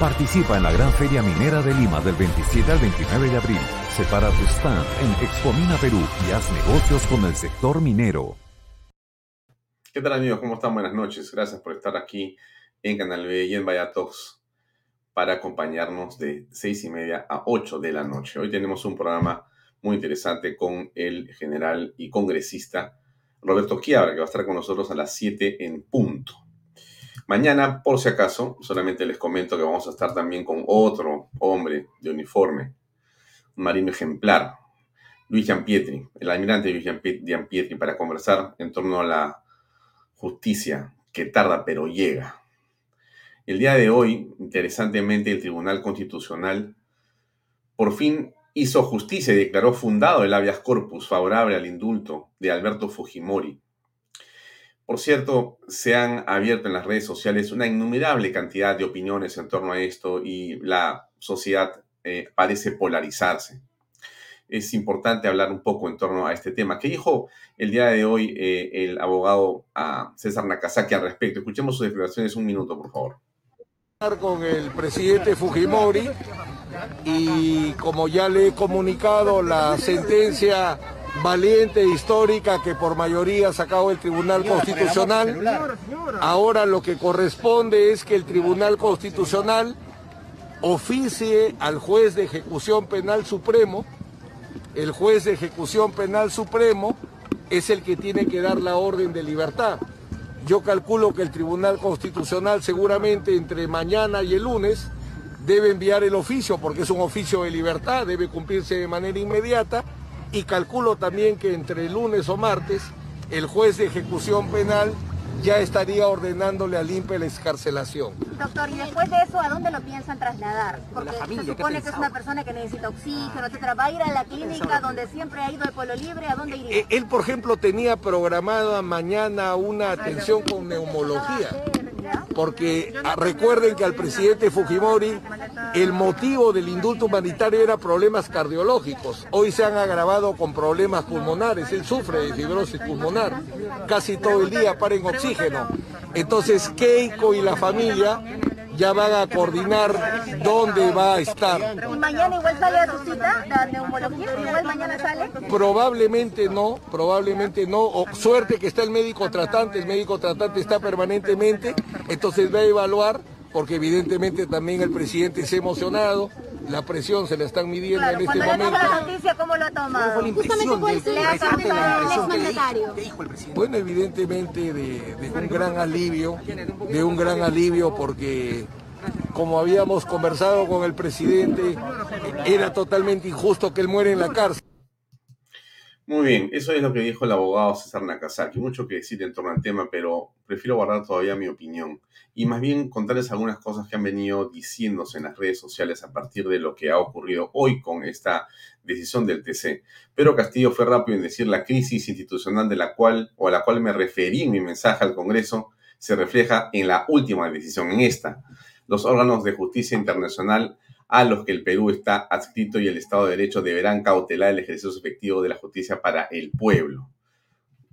Participa en la Gran Feria Minera de Lima del 27 al 29 de abril. Separa tu stand en Expomina Perú y haz negocios con el sector minero. ¿Qué tal amigos? ¿Cómo están? Buenas noches. Gracias por estar aquí en Canal B y en Vaya para acompañarnos de seis y media a 8 de la noche. Hoy tenemos un programa muy interesante con el general y congresista Roberto Chiabra, que va a estar con nosotros a las 7 en punto. Mañana, por si acaso, solamente les comento que vamos a estar también con otro hombre de uniforme, un marino ejemplar, Luis Gianpietri, el almirante Luis Gianpietri, para conversar en torno a la justicia que tarda pero llega. El día de hoy, interesantemente, el Tribunal Constitucional por fin hizo justicia y declaró fundado el habeas corpus favorable al indulto de Alberto Fujimori por cierto, se han abierto en las redes sociales una innumerable cantidad de opiniones en torno a esto y la sociedad eh, parece polarizarse. Es importante hablar un poco en torno a este tema. ¿Qué dijo el día de hoy eh, el abogado ah, César Nakazaki al respecto? Escuchemos sus declaraciones un minuto, por favor. Con el presidente Fujimori y como ya le he comunicado, la sentencia valiente e histórica que por mayoría ha sacado el Tribunal Constitucional. Ahora lo que corresponde es que el Tribunal Constitucional oficie al juez de ejecución penal supremo. El juez de ejecución penal supremo es el que tiene que dar la orden de libertad. Yo calculo que el Tribunal Constitucional seguramente entre mañana y el lunes debe enviar el oficio porque es un oficio de libertad, debe cumplirse de manera inmediata y calculo también que entre lunes o martes el juez de ejecución penal ya estaría ordenándole al INPE la escarcelación. Doctor, y después de eso, ¿a dónde lo piensan trasladar? Porque se supone que es una persona que necesita oxígeno, etcétera. ¿Va a ir a la clínica donde siempre ha ido de Polo Libre? ¿A dónde iría? Eh, él, por ejemplo, tenía programada mañana una atención con neumología porque ah, recuerden que al presidente Fujimori el motivo del indulto humanitario era problemas cardiológicos. Hoy se han agravado con problemas pulmonares. Él sufre de fibrosis pulmonar. Casi todo el día para en oxígeno. Entonces Keiko y la familia ya van a coordinar dónde va a estar. ¿Y mañana igual sale a su cita, la neumología? ¿Igual mañana sale? Probablemente no, probablemente no. O, suerte que está el médico tratante, el médico tratante está permanentemente, entonces va a evaluar, porque evidentemente también el presidente se ha emocionado, la presión se la están midiendo en este momento. la noticia, ¿cómo lo ha tomado? Justamente le ha ¿Qué dijo el presidente? Bueno, evidentemente de, de un gran alivio, de un gran alivio porque como habíamos conversado con el presidente, era totalmente injusto que él muera en la cárcel. Muy bien, eso es lo que dijo el abogado César Nakazaki. Mucho que decir en torno al tema, pero prefiero guardar todavía mi opinión y más bien contarles algunas cosas que han venido diciéndose en las redes sociales a partir de lo que ha ocurrido hoy con esta decisión del TC. Pero Castillo fue rápido en decir la crisis institucional de la cual o a la cual me referí en mi mensaje al Congreso se refleja en la última decisión, en esta. Los órganos de justicia internacional a los que el Perú está adscrito y el Estado de Derecho deberán cautelar el ejercicio efectivo de la justicia para el pueblo.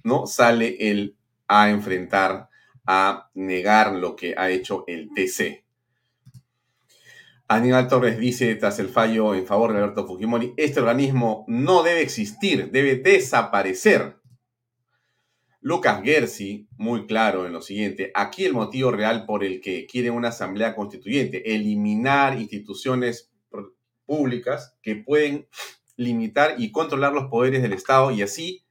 ¿No? Sale él a enfrentar, a negar lo que ha hecho el TC. Aníbal Torres dice, tras el fallo en favor de Alberto Fujimori, este organismo no debe existir, debe desaparecer. Lucas Gersi, muy claro en lo siguiente, aquí el motivo real por el que quieren una asamblea constituyente, eliminar instituciones públicas que pueden limitar y controlar los poderes del Estado y así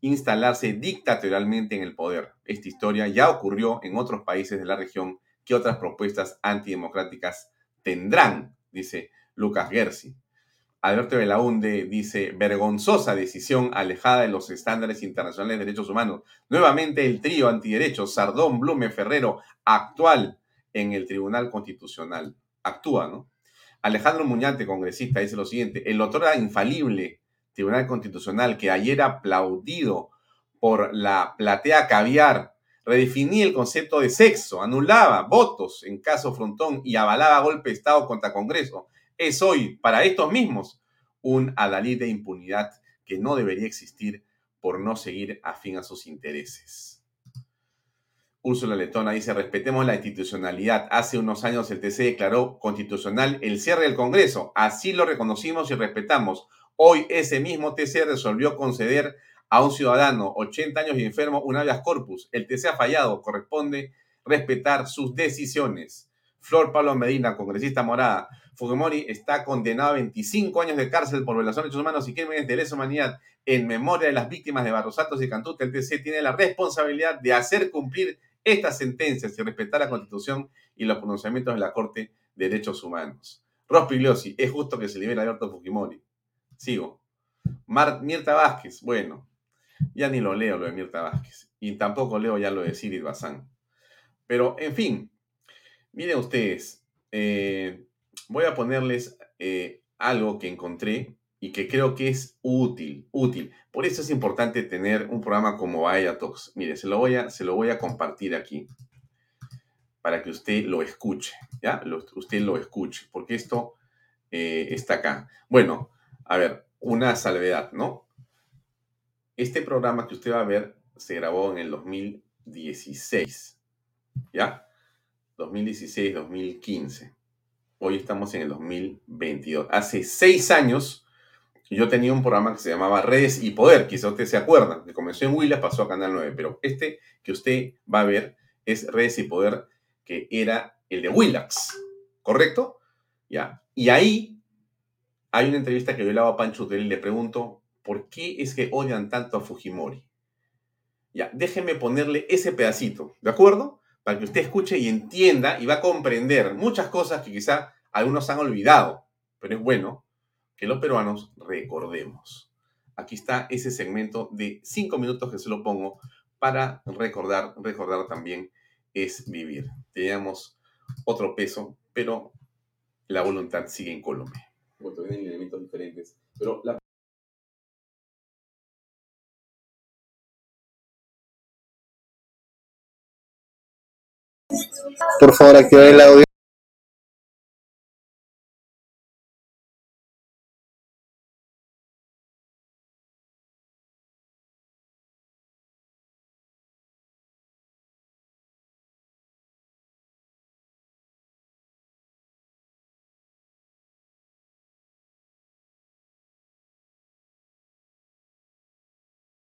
instalarse dictatorialmente en el poder. Esta historia ya ocurrió en otros países de la región que otras propuestas antidemocráticas tendrán, dice Lucas Gersi. Alberto Belaunde dice, vergonzosa decisión alejada de los estándares internacionales de derechos humanos. Nuevamente el trío antiderechos, Sardón, Blume, Ferrero, actual en el Tribunal Constitucional. Actúa, ¿no? Alejandro Muñante, congresista, dice lo siguiente, el autor infalible Tribunal Constitucional que ayer aplaudido por la platea caviar, redefinía el concepto de sexo, anulaba votos en caso frontón y avalaba golpe de Estado contra Congreso es hoy para estos mismos un adalid de impunidad que no debería existir por no seguir afín a sus intereses. Úrsula Letona dice, respetemos la institucionalidad. Hace unos años el TC declaró constitucional el cierre del Congreso. Así lo reconocimos y respetamos. Hoy ese mismo TC resolvió conceder a un ciudadano 80 años y enfermo un habeas corpus. El TC ha fallado. Corresponde respetar sus decisiones. Flor Pablo Medina, congresista morada. Fujimori está condenado a 25 años de cárcel por violación de derechos humanos y crímenes de lesa humanidad. En memoria de las víctimas de Barrosatos y Cantuta, el TC tiene la responsabilidad de hacer cumplir estas sentencias y respetar la Constitución y los pronunciamientos de la Corte de Derechos Humanos. Ross Pigliosi, es justo que se libere a Alberto Fujimori. Sigo. Mirta Vázquez, bueno, ya ni lo leo lo de Mirta Vázquez. Y tampoco leo ya lo de Sirid Bazán. Pero, en fin, miren ustedes, eh, voy a ponerles eh, algo que encontré y que creo que es útil, útil. Por eso es importante tener un programa como Vaya Talks. Mire, se lo voy a, se lo voy a compartir aquí para que usted lo escuche, ¿ya? usted lo escuche, porque esto eh, está acá. Bueno, a ver, una salvedad, ¿no? Este programa que usted va a ver se grabó en el 2016, ¿ya? 2016-2015. Hoy estamos en el 2022. Hace seis años yo tenía un programa que se llamaba Redes y Poder, quizá usted se acuerda, que comenzó en Willas, pasó a Canal 9, pero este que usted va a ver es Redes y Poder, que era el de Willax, ¿correcto? Ya. Y ahí hay una entrevista que yo le hago a Pancho Utel y le pregunto, ¿por qué es que odian tanto a Fujimori? Ya, déjeme ponerle ese pedacito, ¿de acuerdo? Para que usted escuche y entienda y va a comprender muchas cosas que quizá algunos han olvidado, pero es bueno que los peruanos recordemos. Aquí está ese segmento de cinco minutos que se lo pongo para recordar, recordar también es vivir. Teníamos otro peso, pero la voluntad sigue en Colombia. Bueno, elementos diferentes, pero la Por favor, activa el audio.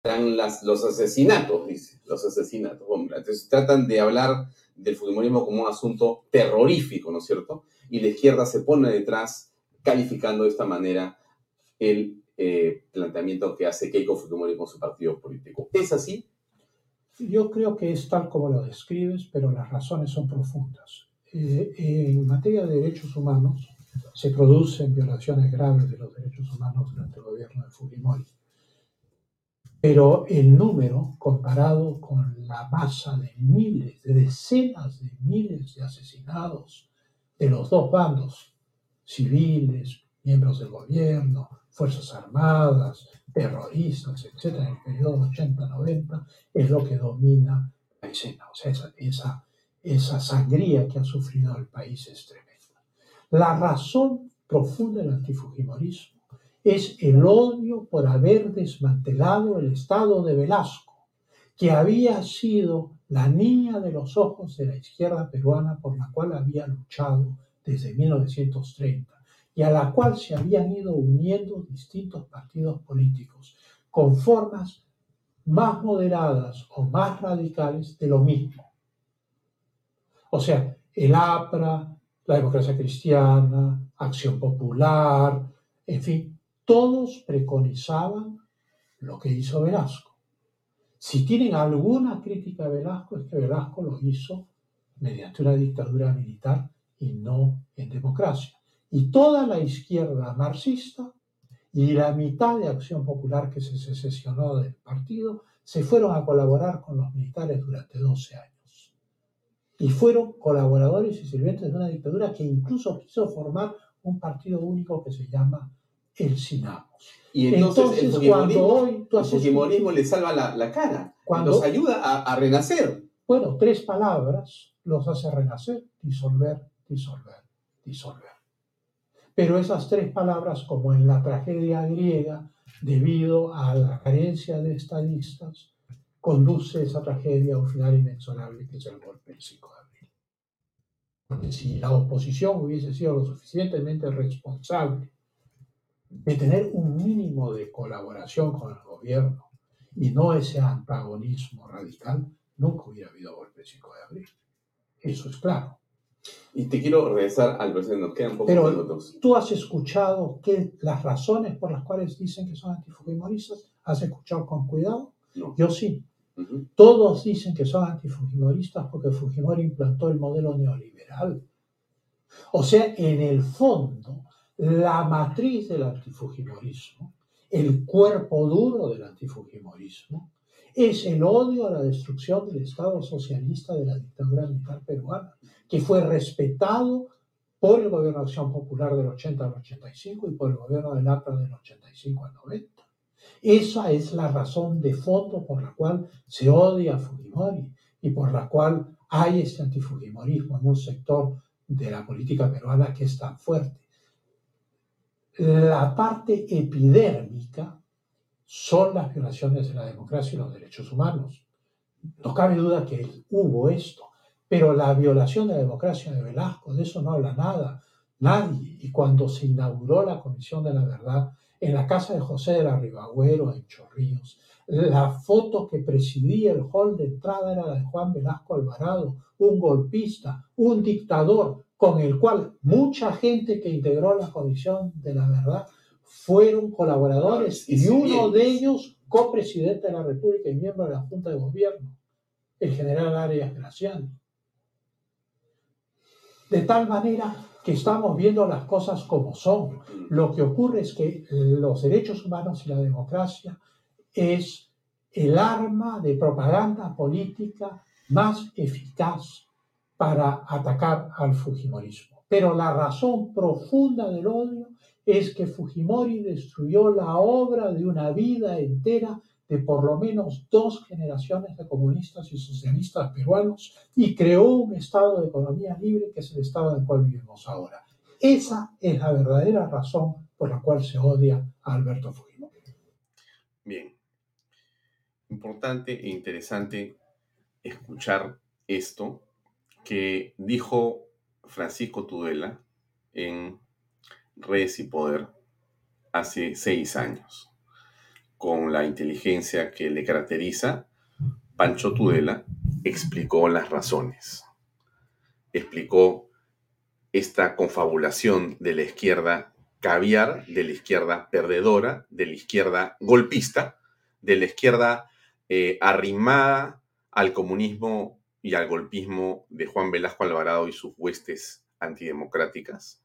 Las, los asesinatos, dice, los asesinatos, hombre. Entonces tratan de hablar del Fujimorismo como un asunto terrorífico, ¿no es cierto? Y la izquierda se pone detrás calificando de esta manera el eh, planteamiento que hace Keiko Fujimori con su partido político. ¿Es así? Yo creo que es tal como lo describes, pero las razones son profundas. Eh, en materia de derechos humanos, se producen violaciones graves de los derechos humanos durante el gobierno de Fujimori pero el número comparado con la masa de miles, de decenas de miles de asesinados de los dos bandos, civiles, miembros del gobierno, Fuerzas Armadas, terroristas, etc., en el periodo 80-90, es lo que domina la escena. O sea, esa, esa, esa sangría que ha sufrido el país es tremenda. La razón profunda del antifujimorismo es el odio por haber desmantelado el Estado de Velasco, que había sido la niña de los ojos de la izquierda peruana por la cual había luchado desde 1930 y a la cual se habían ido uniendo distintos partidos políticos con formas más moderadas o más radicales de lo mismo. O sea, el APRA, la democracia cristiana, Acción Popular, en fin, todos preconizaban lo que hizo Velasco. Si tienen alguna crítica a Velasco, es que Velasco lo hizo mediante una dictadura militar y no en democracia. Y toda la izquierda marxista y la mitad de Acción Popular que se secesionó del partido se fueron a colaborar con los militares durante 12 años. Y fueron colaboradores y sirvientes de una dictadura que incluso quiso formar un partido único que se llama el Sinamos. Y entonces, el fujimorismo, le salva la, cara, cuando, los ayuda a, a renacer. Bueno, tres palabras los hace renacer, disolver, disolver, disolver. Pero esas tres palabras, como en la tragedia griega, debido a la carencia de estadistas, conduce esa tragedia a un final inexorable que es el golpe del 5 de abril. Porque si la oposición hubiese sido lo suficientemente responsable de tener un mínimo de colaboración con el gobierno y no ese antagonismo radical, nunca hubiera habido golpe del 5 de abril. Eso es claro. Y te quiero regresar al presidente, nos quedan pocos Pero minutos. tú has escuchado que las razones por las cuales dicen que son antifujimoristas, ¿has escuchado con cuidado? Yo sí. Todos dicen que son antifujimoristas porque Fujimori implantó el modelo neoliberal. O sea, en el fondo, la matriz del antifujimorismo, el cuerpo duro del antifujimorismo, es el odio a la destrucción del Estado socialista de la dictadura militar peruana que fue respetado por el gobierno de Acción Popular del 80 al 85 y por el gobierno del APRA del 85 al 90. Esa es la razón de fondo por la cual se odia a Fujimori y por la cual hay este antifujimorismo en un sector de la política peruana que es tan fuerte. La parte epidérmica son las violaciones de la democracia y los derechos humanos. No cabe duda que hubo esto, pero la violación de la democracia de Velasco, de eso no habla nada, nadie. Y cuando se inauguró la Comisión de la Verdad en la casa de José de la Ribagüero, en Chorrillos, la foto que presidía el hall de entrada era la de Juan Velasco Alvarado, un golpista, un dictador, con el cual mucha gente que integró la Comisión de la Verdad fueron colaboradores y uno de ellos copresidente de la República y miembro de la Junta de Gobierno, el general Arias Graciani. De tal manera que estamos viendo las cosas como son. Lo que ocurre es que los derechos humanos y la democracia es el arma de propaganda política más eficaz para atacar al Fujimorismo. Pero la razón profunda del odio es que Fujimori destruyó la obra de una vida entera de por lo menos dos generaciones de comunistas y socialistas peruanos y creó un estado de economía libre que es el estado en el cual vivimos ahora. Esa es la verdadera razón por la cual se odia a Alberto Fujimori. Bien. Importante e interesante escuchar esto que dijo Francisco Tudela en Redes y Poder hace seis años con la inteligencia que le caracteriza, Pancho Tudela explicó las razones. Explicó esta confabulación de la izquierda caviar, de la izquierda perdedora, de la izquierda golpista, de la izquierda eh, arrimada al comunismo y al golpismo de Juan Velasco Alvarado y sus huestes antidemocráticas,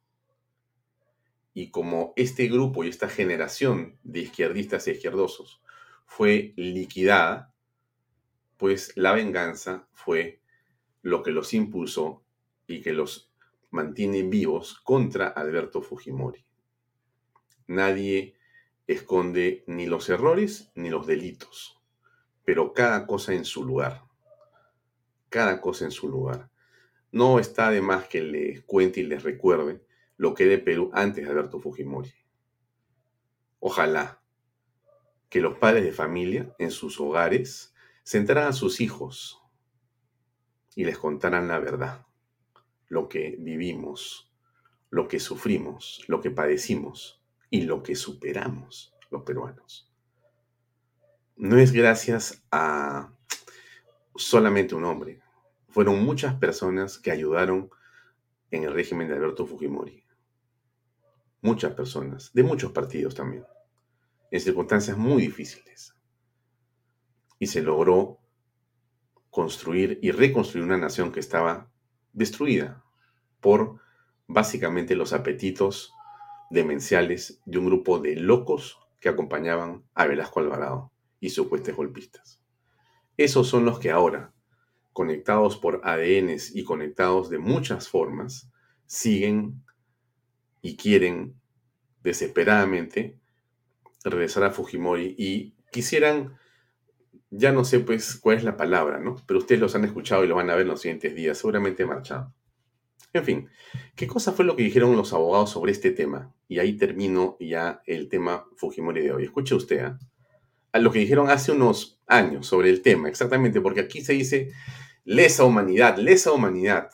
y como este grupo y esta generación de izquierdistas e izquierdosos fue liquidada, pues la venganza fue lo que los impulsó y que los mantiene vivos contra Alberto Fujimori. Nadie esconde ni los errores ni los delitos, pero cada cosa en su lugar. Cada cosa en su lugar. No está de más que les cuente y les recuerde lo que de Perú antes de Alberto Fujimori. Ojalá que los padres de familia en sus hogares sentaran a sus hijos y les contaran la verdad, lo que vivimos, lo que sufrimos, lo que padecimos y lo que superamos los peruanos. No es gracias a solamente un hombre. Fueron muchas personas que ayudaron en el régimen de Alberto Fujimori. Muchas personas, de muchos partidos también, en circunstancias muy difíciles. Y se logró construir y reconstruir una nación que estaba destruida por básicamente los apetitos demenciales de un grupo de locos que acompañaban a Velasco Alvarado y sus golpistas. Esos son los que ahora, conectados por ADNs y conectados de muchas formas, siguen y quieren desesperadamente regresar a Fujimori y quisieran ya no sé pues cuál es la palabra, ¿no? Pero ustedes los han escuchado y lo van a ver en los siguientes días, seguramente marchado. En fin, ¿qué cosa fue lo que dijeron los abogados sobre este tema? Y ahí termino ya el tema Fujimori de hoy. Escuche usted ¿eh? a lo que dijeron hace unos años sobre el tema, exactamente, porque aquí se dice lesa humanidad, lesa humanidad,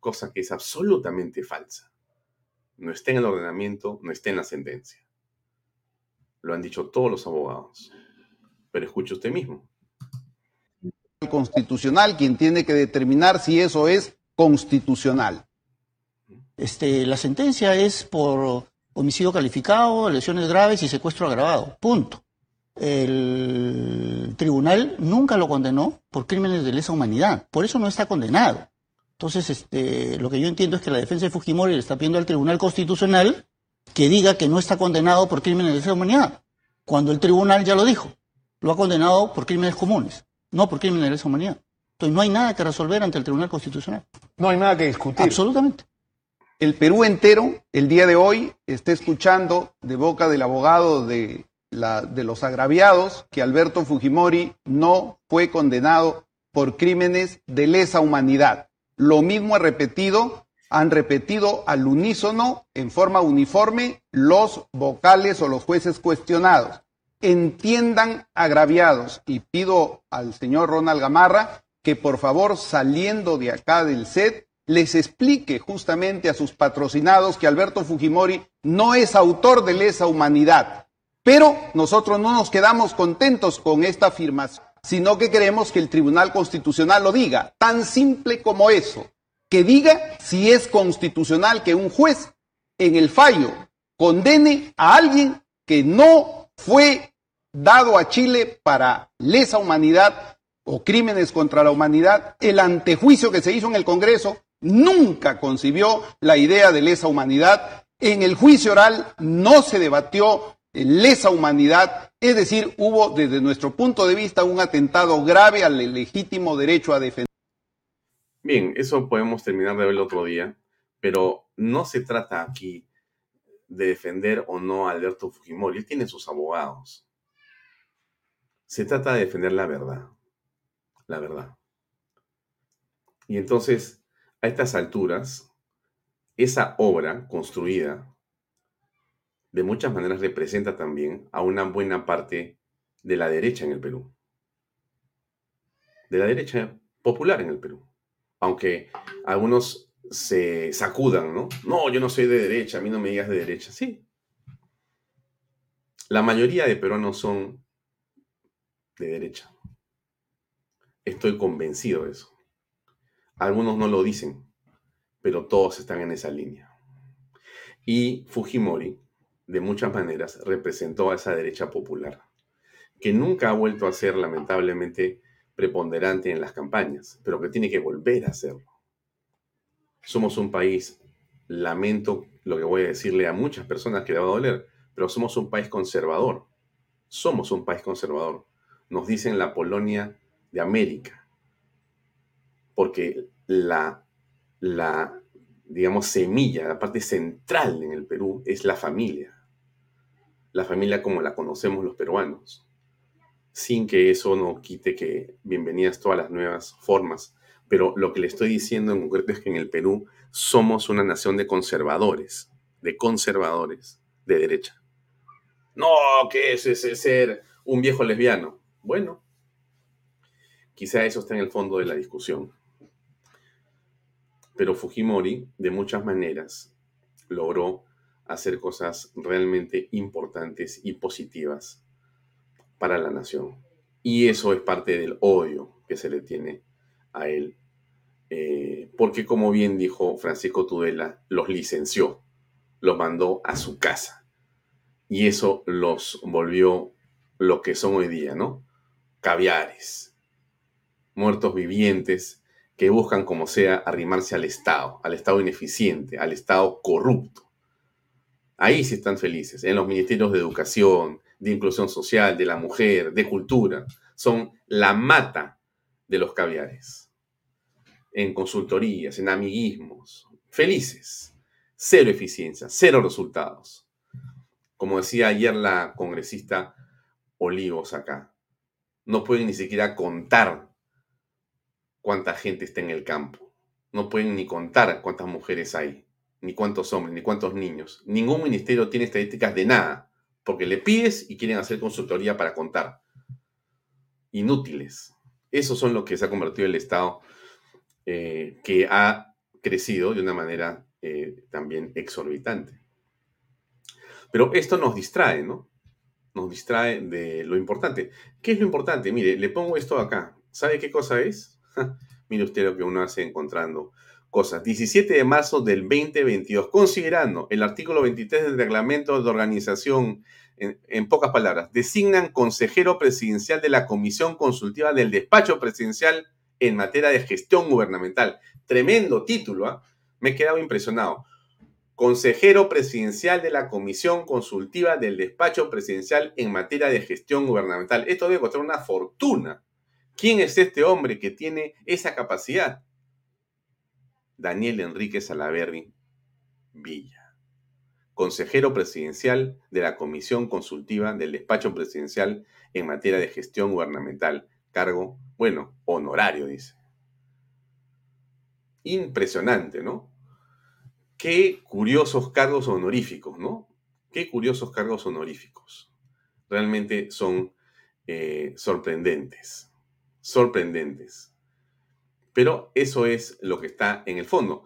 cosa que es absolutamente falsa. No está en el ordenamiento, no está en la sentencia. Lo han dicho todos los abogados. Pero escuche usted mismo. Constitucional quien tiene que determinar si eso es constitucional. Este, la sentencia es por homicidio calificado, lesiones graves y secuestro agravado. Punto. El tribunal nunca lo condenó por crímenes de lesa humanidad. Por eso no está condenado. Entonces, este, lo que yo entiendo es que la defensa de Fujimori le está pidiendo al Tribunal Constitucional que diga que no está condenado por crímenes de lesa humanidad, cuando el tribunal ya lo dijo lo ha condenado por crímenes comunes, no por crímenes de lesa humanidad. Entonces no hay nada que resolver ante el Tribunal Constitucional. No hay nada que discutir. Absolutamente. El Perú entero, el día de hoy, está escuchando de boca del abogado de, la, de los agraviados que Alberto Fujimori no fue condenado por crímenes de lesa humanidad. Lo mismo ha repetido, han repetido al unísono, en forma uniforme, los vocales o los jueces cuestionados entiendan agraviados. Y pido al señor Ronald Gamarra que por favor, saliendo de acá del set, les explique justamente a sus patrocinados que Alberto Fujimori no es autor de lesa humanidad. Pero nosotros no nos quedamos contentos con esta afirmación, sino que queremos que el Tribunal Constitucional lo diga, tan simple como eso, que diga si es constitucional que un juez en el fallo condene a alguien que no fue dado a Chile para lesa humanidad o crímenes contra la humanidad, el antejuicio que se hizo en el Congreso nunca concibió la idea de lesa humanidad. En el juicio oral no se debatió lesa humanidad, es decir, hubo desde nuestro punto de vista un atentado grave al legítimo derecho a defender. Bien, eso podemos terminar de ver el otro día, pero no se trata aquí de defender o no a Alberto Fujimori, él tiene sus abogados. Se trata de defender la verdad, la verdad. Y entonces, a estas alturas, esa obra construida de muchas maneras representa también a una buena parte de la derecha en el Perú. De la derecha popular en el Perú. Aunque algunos se sacudan, ¿no? No, yo no soy de derecha, a mí no me digas de derecha. Sí. La mayoría de peruanos son de derecha. Estoy convencido de eso. Algunos no lo dicen, pero todos están en esa línea. Y Fujimori, de muchas maneras, representó a esa derecha popular, que nunca ha vuelto a ser lamentablemente preponderante en las campañas, pero que tiene que volver a hacerlo somos un país, lamento lo que voy a decirle a muchas personas que le va a doler, pero somos un país conservador. Somos un país conservador. Nos dicen la Polonia de América. Porque la, la, digamos, semilla, la parte central en el Perú es la familia. La familia como la conocemos los peruanos. Sin que eso no quite que bienvenidas todas las nuevas formas Pero lo que le estoy diciendo en concreto es que en el Perú somos una nación de conservadores, de conservadores de derecha. No, que es ese ser un viejo lesbiano. Bueno, quizá eso está en el fondo de la discusión. Pero Fujimori, de muchas maneras, logró hacer cosas realmente importantes y positivas para la nación. Y eso es parte del odio que se le tiene a él. Eh, porque como bien dijo Francisco Tudela, los licenció, los mandó a su casa. Y eso los volvió lo que son hoy día, ¿no? Caviares, muertos vivientes que buscan como sea arrimarse al Estado, al Estado ineficiente, al Estado corrupto. Ahí sí están felices, en los ministerios de educación, de inclusión social, de la mujer, de cultura. Son la mata de los caviares. En consultorías, en amiguismos, felices. Cero eficiencia, cero resultados. Como decía ayer la congresista Olivos acá, no pueden ni siquiera contar cuánta gente está en el campo. No pueden ni contar cuántas mujeres hay ni cuántos hombres, ni cuántos niños. Ningún ministerio tiene estadísticas de nada, porque le pides y quieren hacer consultoría para contar. Inútiles. Esos son lo que se ha convertido el Estado, eh, que ha crecido de una manera eh, también exorbitante. Pero esto nos distrae, ¿no? Nos distrae de lo importante. ¿Qué es lo importante? Mire, le pongo esto acá. ¿Sabe qué cosa es? Mire usted lo que uno hace encontrando cosas. 17 de marzo del 2022, considerando el artículo 23 del reglamento de organización, en, pocas palabras, designan consejero presidencial de la Comisión Consultiva del Despacho Presidencial en materia de gestión gubernamental. Tremendo título, ¿ah? me he quedado impresionado. Consejero presidencial de la Comisión Consultiva del Despacho Presidencial en materia de gestión gubernamental. Esto debe costar una fortuna. ¿Quién es este hombre que tiene esa capacidad? Daniel Enrique Salaverri Villa, consejero presidencial de la Comisión Consultiva del Despacho Presidencial en materia de gestión gubernamental, cargo, bueno, honorario, dice. Impresionante, ¿no? Qué curiosos cargos honoríficos, ¿no? Qué curiosos cargos honoríficos. Realmente son eh, sorprendentes, sorprendentes. Pero eso es lo que está en el fondo.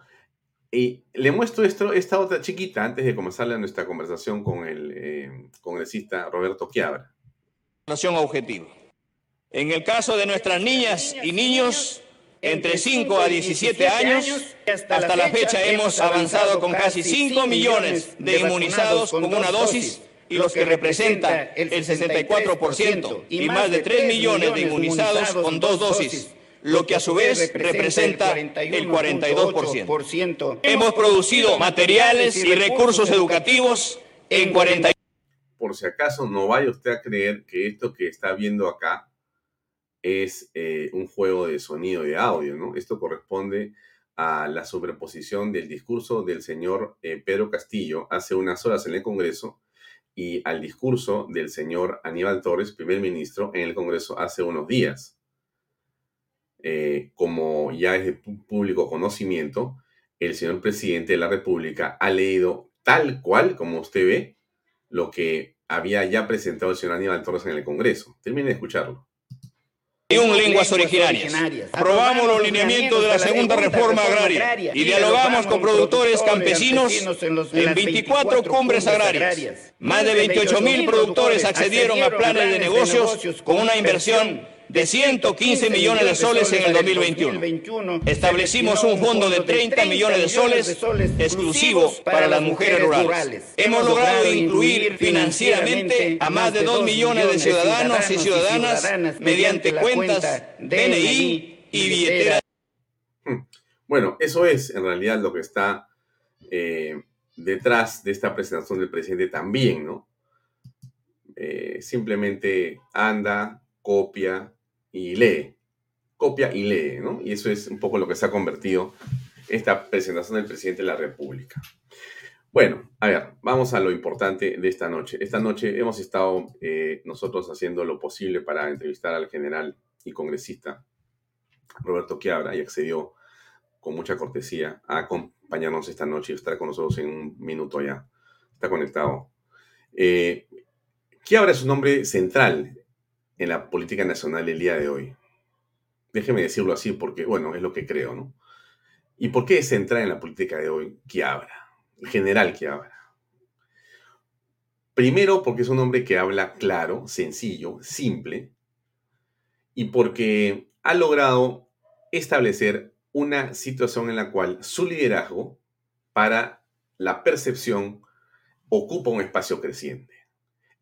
Y le muestro esto, esta otra chiquita antes de comenzar nuestra conversación con el eh, congresista Roberto Chiabra. objetivo. En el caso de nuestras niñas y niños entre 5 a 17 años, hasta la fecha hemos avanzado con casi 5 millones de inmunizados con una dosis y los que representa el 64% y más de 3 millones de inmunizados con dos dosis lo que a su vez representa el 42%. Hemos producido materiales y recursos educativos en 40. Por si acaso no vaya usted a creer que esto que está viendo acá es eh, un juego de sonido y de audio, ¿no? Esto corresponde a la superposición del discurso del señor eh, Pedro Castillo hace unas horas en el Congreso y al discurso del señor Aníbal Torres, primer ministro, en el Congreso hace unos días. Eh, como ya es de público conocimiento, el señor presidente de la República ha leído tal cual, como usted ve, lo que había ya presentado el señor Aníbal Torres en el Congreso. Termine de escucharlo. Un lenguas originarias. Aprobamos los lineamientos de la segunda reforma agraria y dialogamos con productores campesinos en 24 cumbres agrarias. Más de 28 mil productores accedieron a planes de negocios con una inversión de 115 millones de soles en el 2021. Establecimos un fondo de 30 millones de soles exclusivo para las mujeres rurales. Hemos logrado incluir financieramente a más de 2 millones de ciudadanos y ciudadanas mediante cuentas DNI y billetera. Hmm. Bueno, eso es en realidad lo que está eh, detrás de esta presentación del presidente también, ¿no? Eh, simplemente anda, copia, y lee, copia y lee, ¿no? Y eso es un poco lo que se ha convertido esta presentación del presidente de la República. Bueno, a ver, vamos a lo importante de esta noche. Esta noche hemos estado eh, nosotros haciendo lo posible para entrevistar al general y congresista Roberto Quiabra, y accedió con mucha cortesía a acompañarnos esta noche y estar con nosotros en un minuto ya. Está conectado. Eh, Quiabra es un hombre central en la política nacional el día de hoy. Déjeme decirlo así porque, bueno, es lo que creo, ¿no? ¿Y por qué es central en la política de hoy Quiabra? El general Quiabra. Primero porque es un hombre que habla claro, sencillo, simple, y porque ha logrado establecer una situación en la cual su liderazgo para la percepción ocupa un espacio creciente.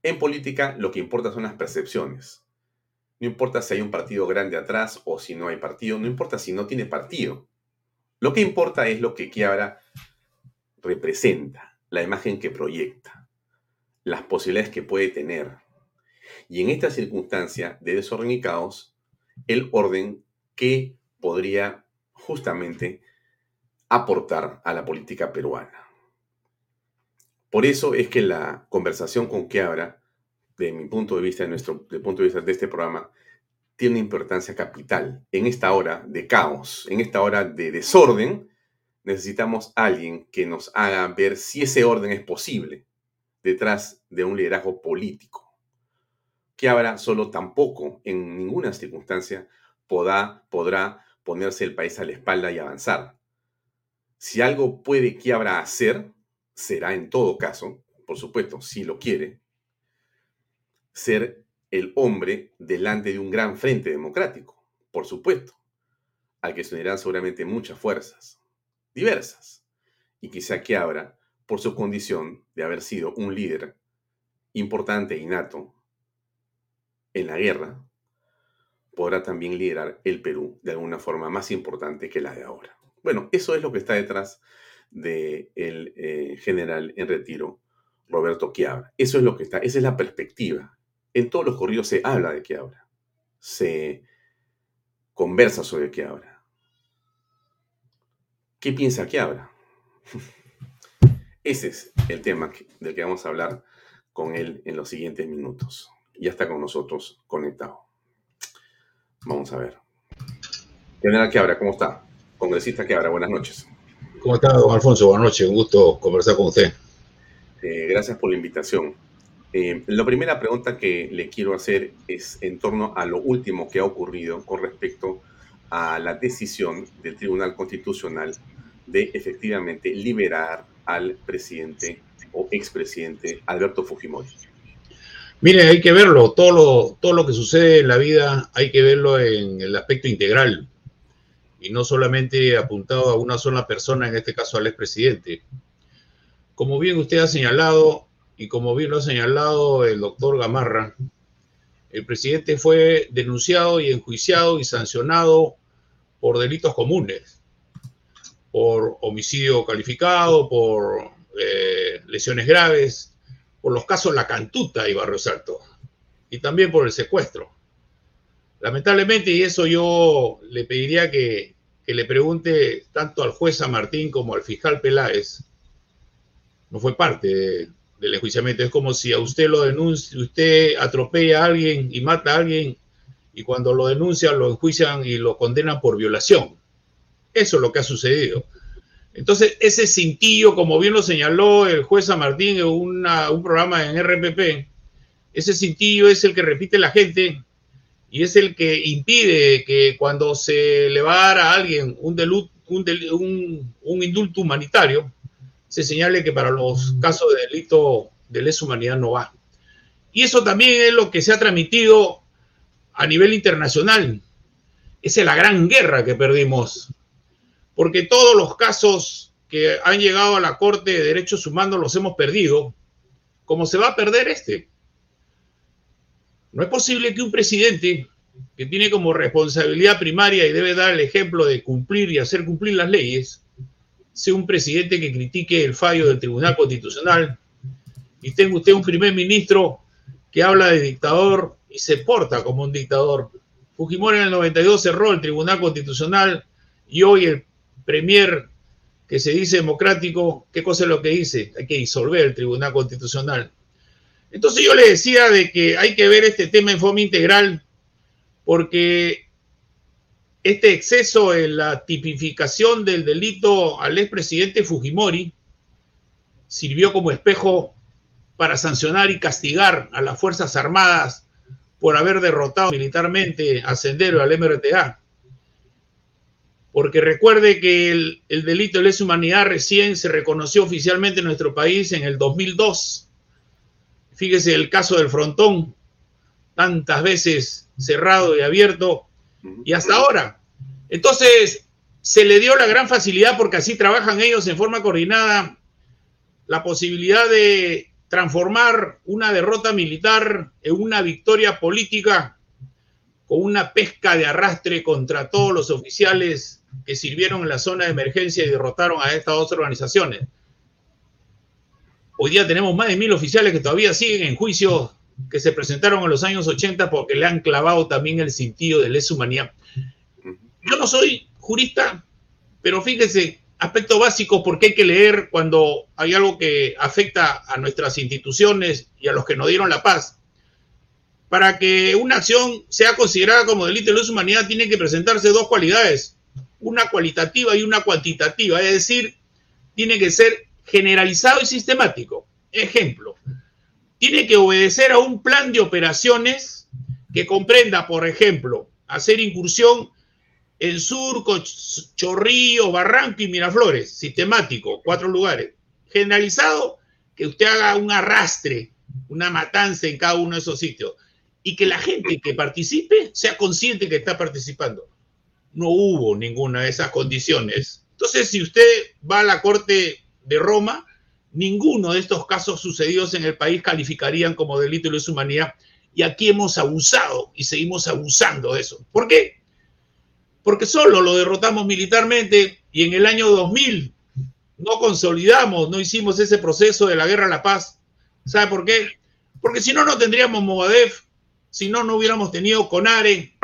En política lo que importa son las percepciones. No importa si hay un partido grande atrás o si no hay partido, no importa si no tiene partido. Lo que importa es lo que Quiabra representa, la imagen que proyecta, las posibilidades que puede tener. Y en esta circunstancia de desorden y caos, el orden que podría justamente aportar a la política peruana. Por eso es que la conversación con Quiabra, de mi punto de vista, de nuestro de punto de vista de este programa, tiene importancia capital. En esta hora de caos, en esta hora de desorden, necesitamos alguien que nos haga ver si ese orden es posible detrás de un liderazgo político. Quiabra solo tampoco, en ninguna circunstancia, podrá, podrá ponerse el país a la espalda y avanzar. Si algo puede Quiabra hacer, será en todo caso, por supuesto, si lo quiere, ser el hombre delante de un gran frente democrático, por supuesto, al que se unirán seguramente muchas fuerzas, diversas, y quizá que abra por su condición de haber sido un líder importante e innato en la guerra, podrá también liderar el Perú de alguna forma más importante que la de ahora. Bueno, eso es lo que está detrás del de eh, general en retiro, Roberto Quiabra. Eso es lo que está, esa es la perspectiva. En todos los corridos se habla de Quiabra, se conversa sobre Quiabra. ¿Qué piensa Quiabra? Ese es el tema del que vamos a hablar con él en los siguientes minutos. Ya está con nosotros conectado. Vamos a ver. General Quiabra, ¿cómo está? Congresista Quiabra, buenas noches. ¿Cómo está, don Alfonso? Buenas noches, un gusto conversar con usted. Eh, gracias por la invitación. Eh, la primera pregunta que le quiero hacer es en torno a lo último que ha ocurrido con respecto a la decisión del Tribunal Constitucional de efectivamente liberar al presidente o expresidente Alberto Fujimori. Mire, hay que verlo, todo lo, todo lo que sucede en la vida hay que verlo en el aspecto integral y no solamente apuntado a una sola persona, en este caso al expresidente. Como bien usted ha señalado, y como bien lo ha señalado el doctor Gamarra, el presidente fue denunciado y enjuiciado y sancionado por delitos comunes, por homicidio calificado, por eh, lesiones graves, por los casos La Cantuta y Barrio Salto, y también por el secuestro. Lamentablemente, y eso yo le pediría que, le pregunte tanto al juez San Martín como al fiscal Peláez, no fue parte del enjuiciamiento. Es como si a usted lo denuncia, usted atropella a alguien y mata a alguien, y cuando lo denuncian, lo enjuician y lo condenan por violación. Eso es lo que ha sucedido. Entonces, ese cintillo, como bien lo señaló el juez San Martín en un programa en RPP, ese cintillo es el que repite la gente y es el que impide que cuando se le va a dar a alguien un, un, indulto humanitario, se señale que para los casos de delito de lesa humanidad no va. Y eso también es lo que se ha transmitido a nivel internacional. Esa es la gran guerra que perdimos, porque todos los casos que han llegado a la Corte de Derechos Humanos los hemos perdido, como se va a perder este. No es posible que un presidente que tiene como responsabilidad primaria y debe dar el ejemplo de cumplir y hacer cumplir las leyes, sea un presidente que critique el fallo del Tribunal Constitucional y tenga usted un primer ministro que habla de dictador y se porta como un dictador. Fujimori en el 92 cerró el Tribunal Constitucional y hoy el premier que se dice democrático, ¿qué cosa es lo que dice? Hay que disolver el Tribunal Constitucional. Entonces yo le decía de que hay que ver este tema en forma integral porque este exceso en la tipificación del delito al expresidente Fujimori sirvió como espejo para sancionar y castigar a las Fuerzas Armadas por haber derrotado militarmente a Sendero al MRTA. Porque recuerde que el, delito de lesa humanidad recién se reconoció oficialmente en nuestro país en el 2002. Fíjese el caso del frontón, tantas veces cerrado y abierto, y hasta ahora. Entonces, se le dio la gran facilidad, porque así trabajan ellos en forma coordinada, la posibilidad de transformar una derrota militar en una victoria política con una pesca de arrastre contra todos los oficiales que sirvieron en la zona de emergencia y derrotaron a estas dos organizaciones. Hoy día tenemos más de mil oficiales que todavía siguen en juicio que se presentaron en los años 80 porque le han clavado también el sentido de lesa humanidad. Yo no soy jurista, pero fíjese, aspecto básico porque hay que leer cuando hay algo que afecta a nuestras instituciones y a los que nos dieron la paz. Para que una acción sea considerada como delito de lesa humanidad, tiene que presentarse dos cualidades, una cualitativa y una cuantitativa, es decir, tiene que ser generalizado y sistemático. Ejemplo, tiene que obedecer a un plan de operaciones que comprenda, por ejemplo, hacer incursión en Surco, Chorrillo, Barranco y Miraflores, sistemático, cuatro lugares. Generalizado, que usted haga un arrastre, una matanza en cada uno de esos sitios. Y que la gente que participe sea consciente que está participando. No hubo ninguna de esas condiciones. Entonces, si usted va a la Corte de Roma, ninguno de estos casos sucedidos en el país calificarían como delito de lesa humanidad. Y aquí hemos abusado y seguimos abusando de eso. ¿Por qué? porque solo lo derrotamos militarmente y en el año 2000 no consolidamos, no hicimos ese proceso de la guerra a la paz. ¿Sabe por qué? Porque si no, no tendríamos Movadef, si no, no hubiéramos tenido CONARE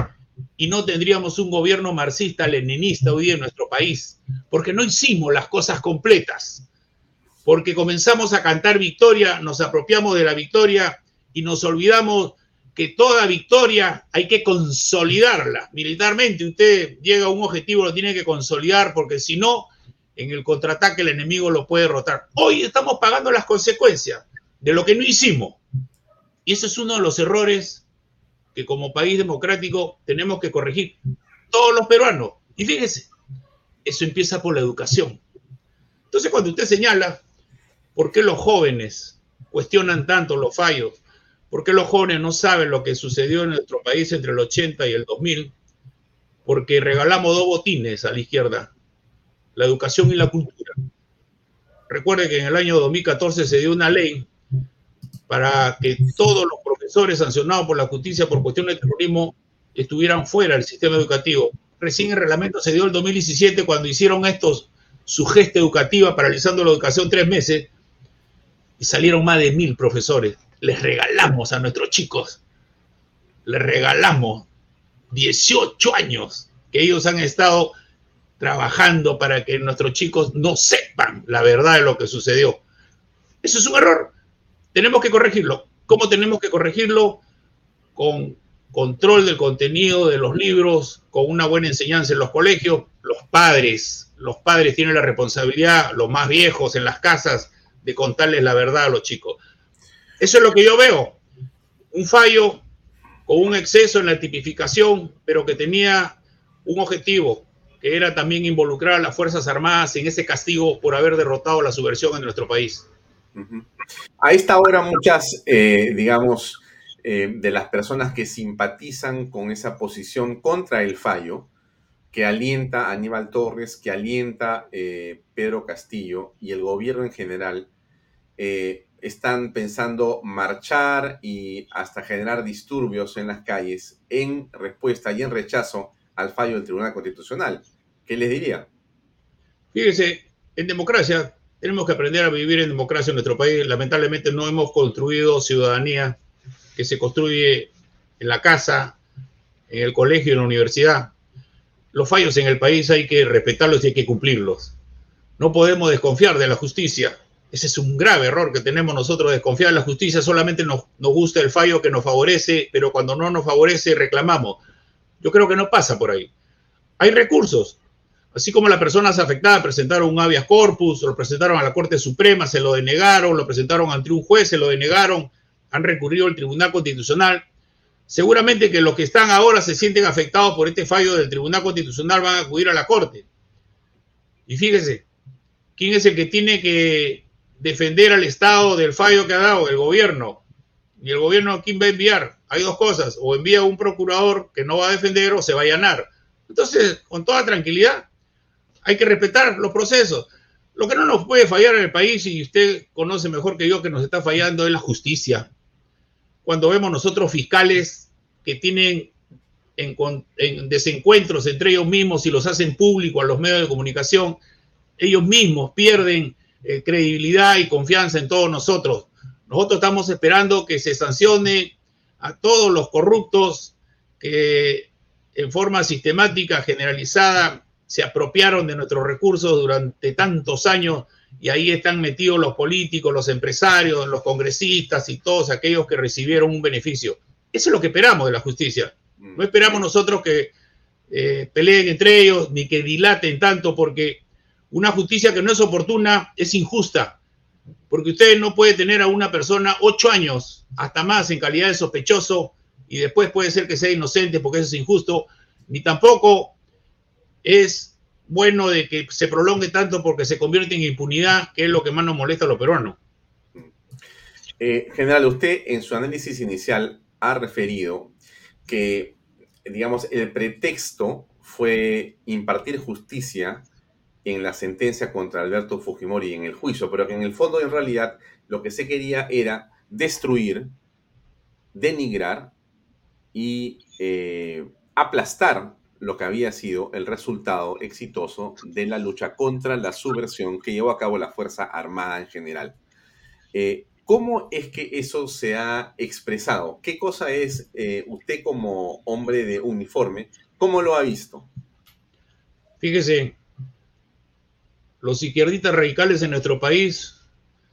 y no tendríamos un gobierno marxista-leninista hoy en nuestro país, porque no hicimos las cosas completas, porque comenzamos a cantar victoria, nos apropiamos de la victoria y nos olvidamos que toda victoria hay que consolidarla militarmente. Usted llega a un objetivo, lo tiene que consolidar, porque si no, en el contraataque el enemigo lo puede derrotar. Hoy estamos pagando las consecuencias de lo que no hicimos. Y ese es uno de los errores que como país democrático tenemos que corregir todos los peruanos. Y fíjese, eso empieza por la educación. Entonces, cuando usted señala por qué los jóvenes cuestionan tanto los fallos, porque los jóvenes no saben lo que sucedió en nuestro país entre el 80 y el 2000, porque regalamos dos botines a la izquierda, la educación y la cultura. Recuerde que en el año 2014 se dio una ley para que todos los profesores sancionados por la justicia por cuestiones de terrorismo estuvieran fuera del sistema educativo. Recién el reglamento se dio el 2017 cuando hicieron estos su gesta educativa paralizando la educación tres meses y salieron más de mil profesores les regalamos a nuestros chicos, les regalamos 18 años que ellos han estado trabajando para que nuestros chicos no sepan la verdad de lo que sucedió. Eso es un error. Tenemos que corregirlo. ¿Cómo tenemos que corregirlo? Con control del contenido de los libros, con una buena enseñanza en los colegios. Los padres, los padres tienen la responsabilidad, los más viejos en las casas, de contarles la verdad a los chicos. Eso es lo que yo veo. Un fallo con un exceso en la tipificación, pero que tenía un objetivo, que era también involucrar a las Fuerzas Armadas en ese castigo por haber derrotado la subversión en nuestro país. A esta hora muchas, eh, digamos, eh, de las personas que simpatizan con esa posición contra el fallo, que alienta a Aníbal Torres, que alienta eh, Pedro Castillo y el gobierno en general, están pensando marchar y hasta generar disturbios en las calles en respuesta y en rechazo al fallo del Tribunal Constitucional. ¿Qué les diría? Fíjese, en democracia tenemos que aprender a vivir en democracia en nuestro país. Lamentablemente no hemos construido ciudadanía que se construye en la casa, en el colegio, en la universidad. Los fallos en el país hay que respetarlos y hay que cumplirlos. No podemos desconfiar de la justicia ese es un grave error que tenemos nosotros, desconfiar en la justicia, solamente nos, nos gusta el fallo que nos favorece, pero cuando no nos favorece reclamamos. Yo creo que no pasa por ahí. hay recursos. Así como las personas afectadas presentaron un habeas corpus, lo presentaron a la Corte Suprema, se lo denegaron, lo presentaron ante un juez, se lo denegaron, han recurrido al Tribunal Constitucional. Seguramente que los que están ahora se sienten afectados por este fallo del Tribunal Constitucional van a acudir a la Corte. Y fíjese, ¿quién es el que tiene que defender al Estado del fallo que ha dado? El gobierno. ¿Y el gobierno a quién va a enviar? Hay dos cosas, o envía a un procurador que no va a defender o se va a allanar. Entonces, con toda tranquilidad, hay que respetar los procesos. Lo que no nos puede fallar en el país, y usted conoce mejor que yo que nos está fallando, es la justicia. Cuando vemos nosotros fiscales que tienen en, desencuentros entre ellos mismos y los hacen público a los medios de comunicación, ellos mismos pierden eh, credibilidad y confianza en todos nosotros. Nosotros estamos esperando que se sancione a todos los corruptos que en forma sistemática, generalizada, se apropiaron de nuestros recursos durante tantos años y ahí están metidos los políticos, los empresarios, los congresistas y todos aquellos que recibieron un beneficio. Eso es lo que esperamos de la justicia. No esperamos nosotros que eh, peleen entre ellos ni que dilaten tanto porque una justicia que no es oportuna es injusta. Porque usted no puede tener a una persona ocho años, hasta más, en calidad de sospechoso y después puede ser que sea inocente porque eso es injusto, ni tampoco es bueno de que se prolongue tanto porque se convierte en impunidad, que es lo que más nos molesta a los peruanos. Eh, general, usted en su análisis inicial ha referido que, digamos, el pretexto fue impartir justicia en la sentencia contra Alberto Fujimori en el juicio, pero que en el fondo, en realidad, lo que se quería era destruir, denigrar y eh, aplastar lo que había sido el resultado exitoso de la lucha contra la subversión que llevó a cabo la Fuerza Armada en general. Eh, ¿Cómo es que eso se ha expresado? ¿Qué cosa es eh, usted como hombre de uniforme? ¿Cómo lo ha visto? Fíjese, los izquierdistas radicales en nuestro país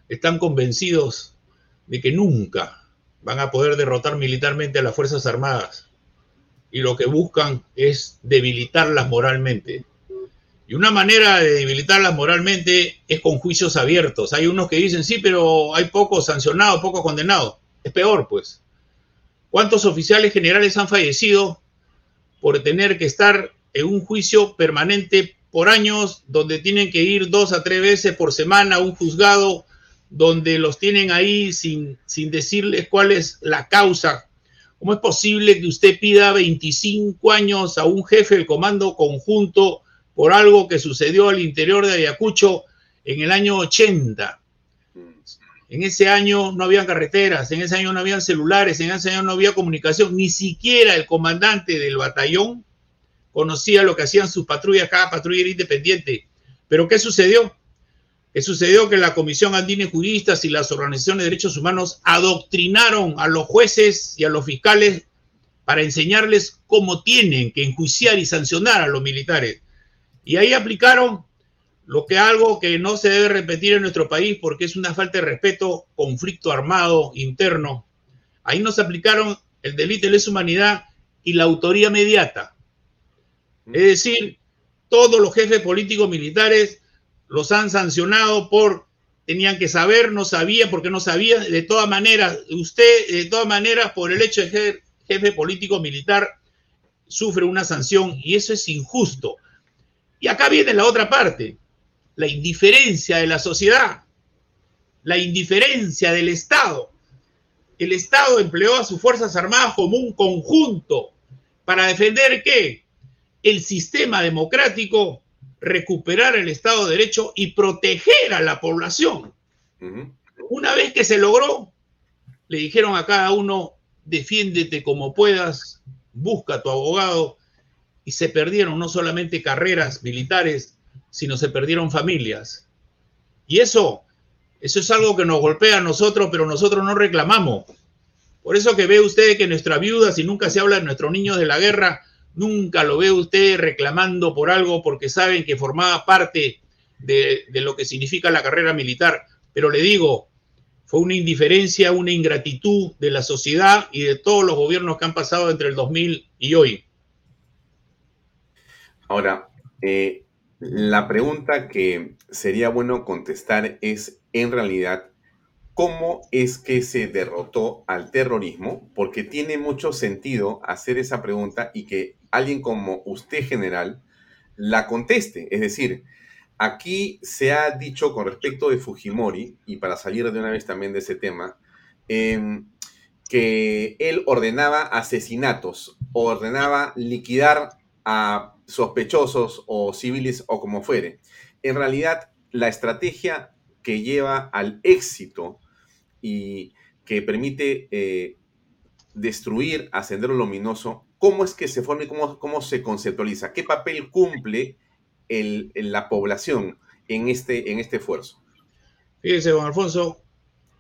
están convencidos de que nunca van a poder derrotar militarmente a las Fuerzas Armadas y lo que buscan es debilitarlas moralmente. Y una manera de debilitarlas moralmente es con juicios abiertos. Hay unos que dicen, sí, pero hay pocos sancionados, pocos condenados. Es peor, pues. ¿Cuántos oficiales generales han fallecido por tener que estar en un juicio permanente por años, donde tienen que ir dos a tres veces por semana a un juzgado, donde los tienen ahí sin, sin decirles cuál es la causa ¿Cómo es posible que usted pida 25 años a un jefe del comando conjunto por algo que sucedió al interior de Ayacucho en el año 80? En ese año no había carreteras, en ese año no había celulares, en ese año no había comunicación, ni siquiera el comandante del batallón conocía lo que hacían sus patrullas, cada patrulla era independiente. Pero ¿qué sucedió? Sucedió que la Comisión Andina de Juristas y las organizaciones de derechos humanos adoctrinaron a los jueces y a los fiscales para enseñarles cómo tienen que enjuiciar y sancionar a los militares. Y ahí aplicaron lo que algo que no se debe repetir en nuestro país porque es una falta de respeto, conflicto armado interno. Ahí nos aplicaron el delito de lesa humanidad y la autoría mediata. Es decir, todos los jefes políticos militares los han sancionado por tenían que saber, no sabía, porque no sabía, de todas maneras, usted, de todas maneras, por el hecho de ser jefe político militar, sufre una sanción y eso es injusto. Y acá viene la otra parte, la indiferencia de la sociedad, la indiferencia del Estado. El Estado empleó a sus Fuerzas Armadas como un conjunto para defender qué? El sistema democrático recuperar el Estado de Derecho y proteger a la población. Una vez que se logró, le dijeron a cada uno, defiéndete como puedas, busca a tu abogado, y se perdieron no solamente carreras militares, sino se perdieron familias. Y eso, eso es algo que nos golpea a nosotros, pero nosotros no reclamamos. Por eso que ve usted que nuestra viuda, si nunca se habla de nuestros niños de la guerra, Nunca lo ve usted reclamando por algo porque saben que formaba parte de, lo que significa la carrera militar. Pero le digo, fue una indiferencia, una ingratitud de la sociedad y de todos los gobiernos que han pasado entre el 2000 y hoy. Ahora, eh, la pregunta que sería bueno contestar es, en realidad, ¿cómo es que se derrotó al terrorismo? Porque tiene mucho sentido hacer esa pregunta y que alguien como usted, general, la conteste. Es decir, aquí se ha dicho con respecto de Fujimori, y para salir de una vez también de ese tema, em, que él ordenaba asesinatos, ordenaba liquidar a sospechosos o civiles o como fuere. En realidad, la estrategia que lleva al éxito y que permite eh, destruir a Sendero Luminoso, ¿cómo es que se forma y cómo, cómo se conceptualiza? ¿Qué papel cumple el, la población en este, en este esfuerzo? Fíjese, don Alfonso,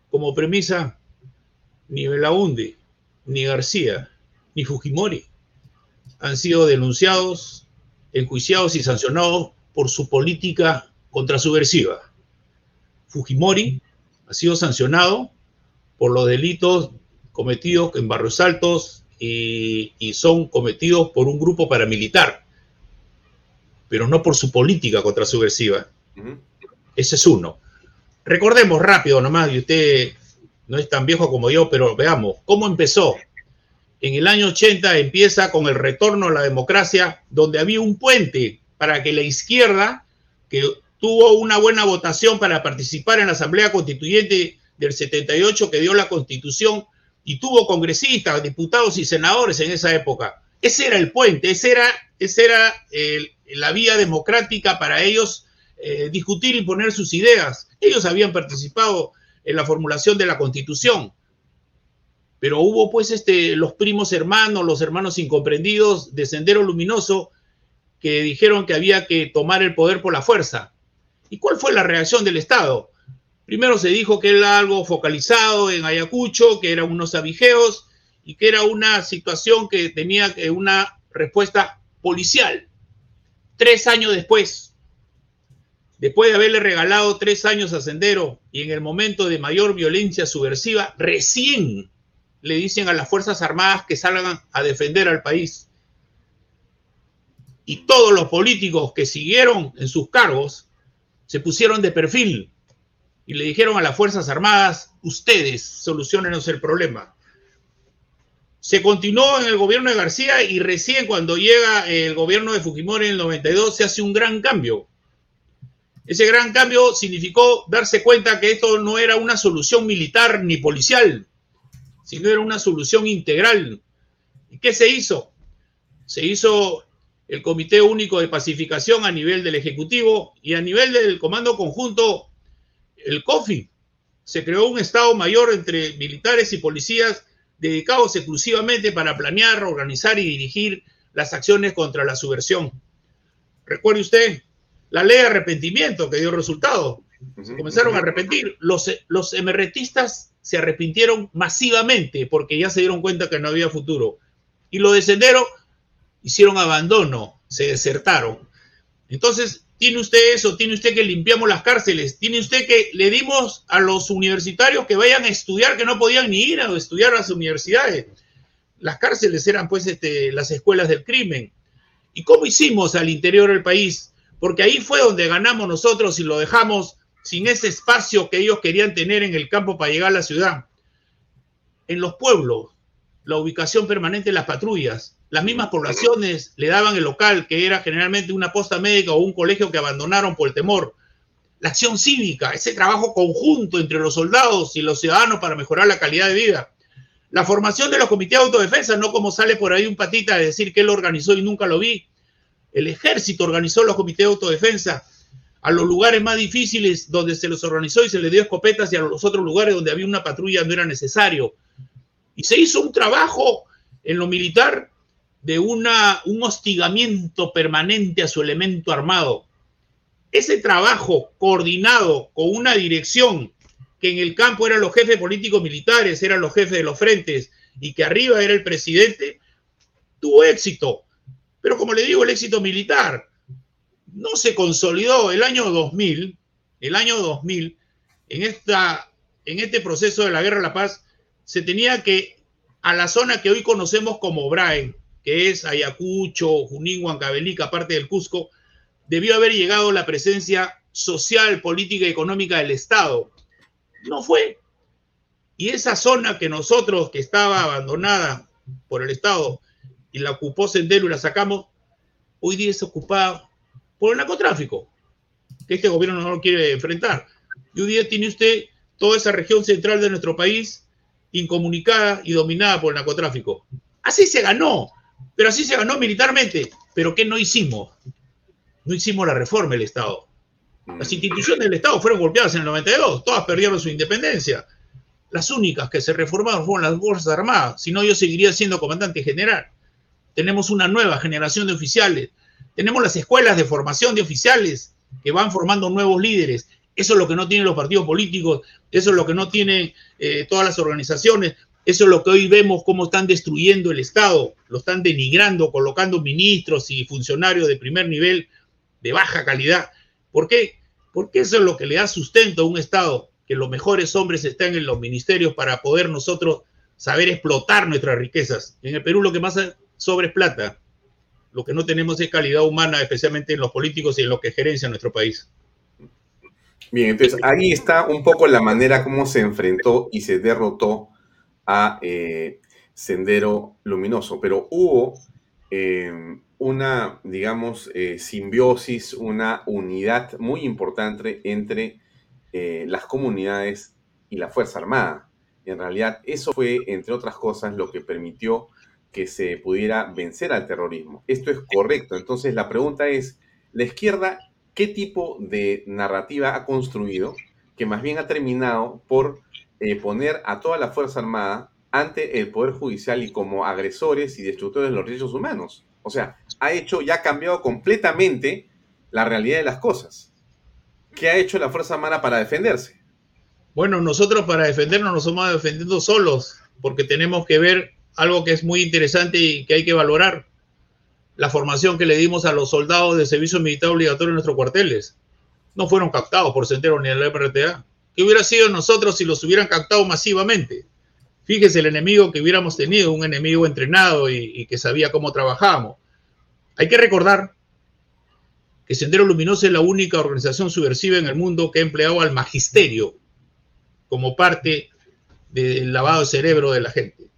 como premisa, ni Belaunde, ni García, ni Fujimori han sido denunciados, enjuiciados y sancionados por su política contrasubversiva. Fujimori ha sido sancionado por los delitos cometidos en Barrios Altos y, son cometidos por un grupo paramilitar, pero no por su política contrasubversiva. Ese es uno. Recordemos rápido nomás, y usted no es tan viejo como yo, pero veamos, ¿cómo empezó? En el año 80 empieza con el retorno a la democracia, donde había un puente para que la izquierda, que tuvo una buena votación para participar en la Asamblea Constituyente del 78 que dio la Constitución y tuvo congresistas, diputados y senadores en esa época. Ese era el puente, esa era, ese era la vía democrática para ellos eh, discutir y poner sus ideas. Ellos habían participado en la formulación de la Constitución. Pero hubo pues este, los primos hermanos, los hermanos incomprendidos de Sendero Luminoso, que dijeron que había que tomar el poder por la fuerza. ¿Y cuál fue la reacción del Estado? Primero se dijo que era algo focalizado en Ayacucho, que eran unos abigeos y que era una situación que tenía una respuesta policial. Tres años después, después de haberle regalado tres años a Sendero y en el momento de mayor violencia subversiva, recién le dicen a las Fuerzas Armadas que salgan a defender al país. Y todos los políticos que siguieron en sus cargos se pusieron de perfil y le dijeron a las Fuerzas Armadas, ustedes solucionenos el problema. Se continuó en el gobierno de García y recién cuando llega el gobierno de Fujimori en el 92 se hace un gran cambio. Ese gran cambio significó darse cuenta que esto no era una solución militar ni policial, sino era una solución integral. ¿Y qué se hizo? Se hizo el Comité Único de Pacificación a nivel del Ejecutivo y a nivel del Comando Conjunto, el COFI. Se creó un Estado Mayor entre militares y policías dedicados exclusivamente para planear, organizar y dirigir las acciones contra la subversión. Recuerde usted la ley de arrepentimiento que dio resultado. Se comenzaron a arrepentir. Los, los emerretistas se arrepintieron masivamente porque ya se dieron cuenta que no había futuro. Y los de Sendero hicieron abandono, se desertaron. Entonces, tiene usted eso, tiene usted que limpiamos las cárceles, tiene usted que le dimos a los universitarios que vayan a estudiar, que no podían ni ir a estudiar a las universidades. Las cárceles eran pues este, las escuelas del crimen. ¿Y cómo hicimos al interior del país? Porque ahí fue donde ganamos nosotros y lo dejamos sin ese espacio que ellos querían tener en el campo para llegar a la ciudad. En los pueblos, la ubicación permanente de las patrullas, las mismas poblaciones le daban el local, que era generalmente una posta médica o un colegio que abandonaron por el temor. La acción cívica, ese trabajo conjunto entre los soldados y los ciudadanos para mejorar la calidad de vida. La formación de los comités de autodefensa, no como sale por ahí un patita de decir que él organizó y nunca lo vi. El ejército organizó los comités de autodefensa a los lugares más difíciles donde se los organizó y se les dio escopetas y a los otros lugares donde había una patrulla no era necesario. Y se hizo un trabajo en lo militar de un hostigamiento permanente a su elemento armado. Ese trabajo coordinado con una dirección que en el campo eran los jefes políticos militares, eran los jefes de los frentes y que arriba era el presidente, tuvo éxito. Pero como le digo, el éxito militar, no se consolidó el año 2000, el año 2000, en, esta, en este proceso de la guerra de la paz, se tenía que, a la zona que hoy conocemos como Braen, que es Ayacucho, Junín, Huancavelica, parte del Cusco, debió haber llegado la presencia social, política y económica del Estado. No fue. Y esa zona que nosotros, que estaba abandonada por el Estado, y la ocupó Sendero y la sacamos, hoy día es ocupada por el narcotráfico, que este gobierno no lo quiere enfrentar. Y hoy día tiene usted toda esa región central de nuestro país incomunicada y dominada por el narcotráfico. Así se ganó, pero así se ganó militarmente. ¿Pero qué no hicimos? No hicimos la reforma del Estado. Las instituciones del Estado fueron golpeadas en el 92, todas perdieron su independencia. Las únicas que se reformaron fueron las Fuerzas Armadas, si no yo seguiría siendo comandante general. Tenemos una nueva generación de oficiales, tenemos las escuelas de formación de oficiales que van formando nuevos líderes. Eso es lo que no tienen los partidos políticos, eso es lo que no tienen eh, todas las organizaciones, eso es lo que hoy vemos cómo están destruyendo el Estado, lo están denigrando, colocando ministros y funcionarios de primer nivel de baja calidad. ¿Por qué? Porque eso es lo que le da sustento a un Estado, que los mejores hombres estén en los ministerios para poder nosotros saber explotar nuestras riquezas. En el Perú lo que más sobra es plata. Lo que no tenemos es calidad humana, especialmente en los políticos y en lo que gerencia nuestro país. Bien, entonces ahí está un poco la manera como se enfrentó y se derrotó a eh, Sendero Luminoso, pero hubo eh, una, digamos, eh, simbiosis, una unidad muy importante entre las comunidades y la Fuerza Armada. En realidad eso fue, entre otras cosas, lo que permitió que se pudiera vencer al terrorismo. Esto es correcto. Entonces la pregunta es, ¿la izquierda qué tipo de narrativa ha construido que más bien ha terminado por eh, poner a toda la Fuerza Armada ante el Poder Judicial y como agresores y destructores de los derechos humanos. O sea, ha hecho, ya ha cambiado completamente la realidad de las cosas. ¿Qué ha hecho la Fuerza Armada para defenderse? Bueno, nosotros para defendernos nos somos defendiendo solos, porque tenemos que ver algo que es muy interesante y que hay que valorar la formación que le dimos a los soldados de servicio militar obligatorio en nuestros cuarteles. No fueron captados por Centero ni el MRTA. ¿Qué hubiera sido nosotros si los hubieran captado masivamente? Fíjese el enemigo que hubiéramos tenido, un enemigo entrenado y, que sabía cómo trabajábamos. Hay que recordar que Sendero Luminoso es la única organización subversiva en el mundo que ha empleado al magisterio como parte del lavado de cerebro de la gente.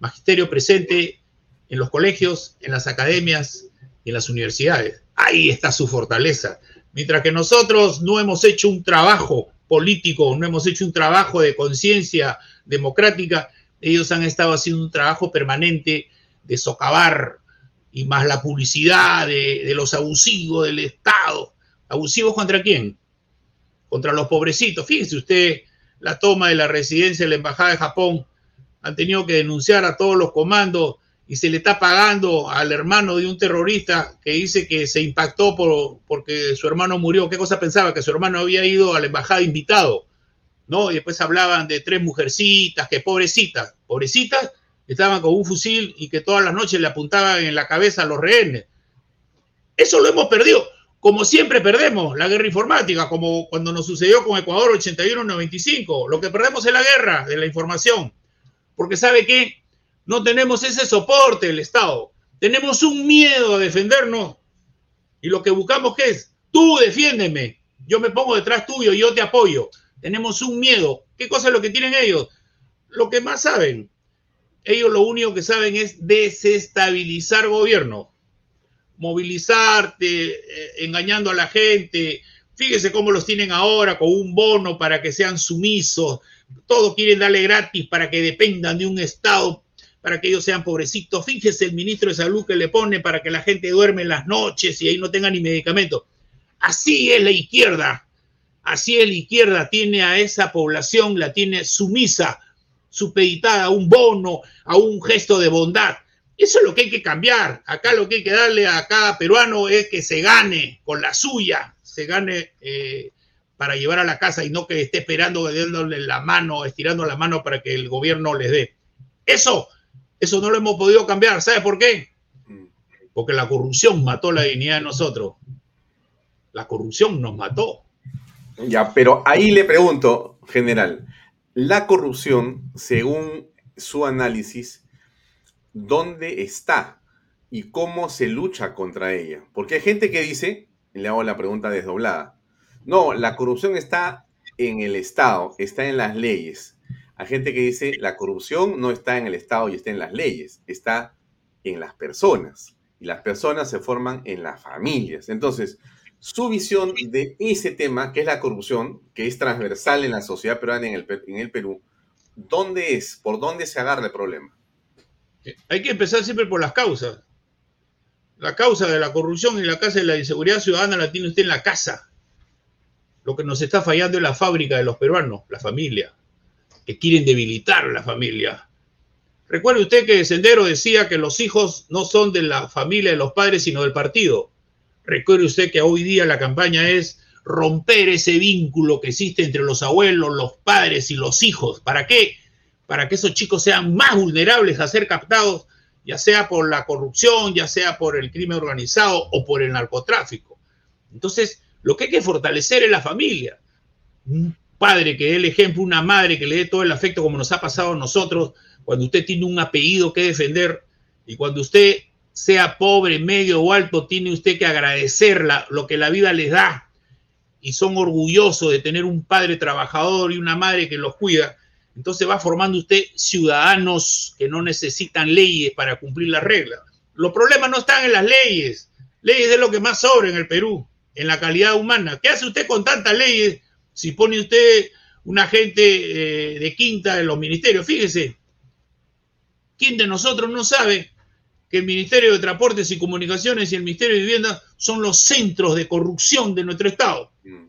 Magisterio presente en los colegios, en las academias y en las universidades. Ahí está su fortaleza. Mientras que nosotros no hemos hecho un trabajo político, no hemos hecho un trabajo de conciencia democrática, ellos han estado haciendo un trabajo permanente de socavar y más la publicidad de, de los abusivos del Estado. ¿Abusivos contra quién? Contra los pobrecitos. Fíjese usted la toma de la residencia de la Embajada de Japón. Han tenido que denunciar a todos los comandos y se le está pagando al hermano de un terrorista que dice que se impactó por, porque su hermano murió. ¿Qué cosa pensaba? Que su hermano había ido a la embajada invitado, ¿no? Y después hablaban de tres mujercitas, que pobrecitas, pobrecitas, estaban con un fusil y que todas las noches le apuntaban en la cabeza a los rehenes. Eso lo hemos perdido. Como siempre perdemos la guerra informática, como cuando nos sucedió con Ecuador 81-95. Lo que perdemos es la guerra de la información. Porque ¿sabe qué? No tenemos ese soporte del Estado. Tenemos un miedo a defendernos. Y lo que buscamos ¿qué es, tú defiéndeme. Yo me pongo detrás tuyo, yo te apoyo. Tenemos un miedo. ¿Qué cosa es lo que tienen ellos? Lo que más saben. Ellos lo único que saben es desestabilizar gobierno. Movilizarte, eh, engañando a la gente. Fíjese cómo los tienen ahora con un bono para que sean sumisos. Todo quieren darle gratis para que dependan de un Estado para que ellos sean pobrecitos. Fíjese el ministro de Salud que le pone para que la gente duerme en las noches y ahí no tenga ni medicamento. Así es la izquierda. Así es la izquierda. Tiene a esa población, la tiene sumisa, supeditada a un bono, a un gesto de bondad. Eso es lo que hay que cambiar. Acá lo que hay que darle a cada peruano es que se gane con la suya, se gane eh, para llevar a la casa y no que esté esperando, dándole la mano, estirando la mano para que el gobierno les dé. Eso eso no lo hemos podido cambiar. ¿Sabe por qué? Porque la corrupción mató la dignidad de nosotros. La corrupción nos mató. Ya, pero ahí le pregunto, general, la corrupción, según su análisis, ¿dónde está? y cómo se lucha contra ella. Porque hay gente que dice, y le hago la pregunta desdoblada, no, la corrupción está en el Estado, está en las leyes. Hay gente que dice, la corrupción no está en el Estado y está en las leyes, está en las personas. Y las personas se forman en las familias. Entonces, su visión de ese tema, que es la corrupción, que es transversal en la sociedad peruana en el, en el Perú, ¿dónde es? ¿Por dónde se agarra el problema? Hay que empezar siempre por las causas. La causa de la corrupción y la causa de la inseguridad ciudadana la tiene usted en la casa. Lo que nos está fallando es la fábrica de los peruanos, la familia, que quieren debilitar la familia. Recuerde usted que Sendero decía que los hijos no son de la familia de los padres, sino del partido. Recuerde usted que hoy día la campaña es romper ese vínculo que existe entre los abuelos, los padres y los hijos. ¿Para qué? Para que esos chicos sean más vulnerables a ser captados ya sea por la corrupción, ya sea por el crimen organizado o por el narcotráfico. Entonces, lo que hay que fortalecer es la familia. Padre que dé el ejemplo, una madre que le dé todo el afecto como nos ha pasado a nosotros, cuando usted tiene un apellido que defender y cuando usted sea pobre, medio o alto, tiene usted que agradecer lo que la vida les da y son orgullosos de tener un padre trabajador y una madre que los cuida entonces va formando usted ciudadanos que no necesitan leyes para cumplir las reglas. Los problemas no están en las leyes. Leyes es lo que más sobra en el Perú, en la calidad humana. ¿Qué hace usted con tantas leyes si pone usted un agente eh, de quinta en los ministerios? Fíjese, ¿quién de nosotros no sabe que el Ministerio de Transportes y Comunicaciones y el Ministerio de Vivienda son los centros de corrupción de nuestro Estado? Mm.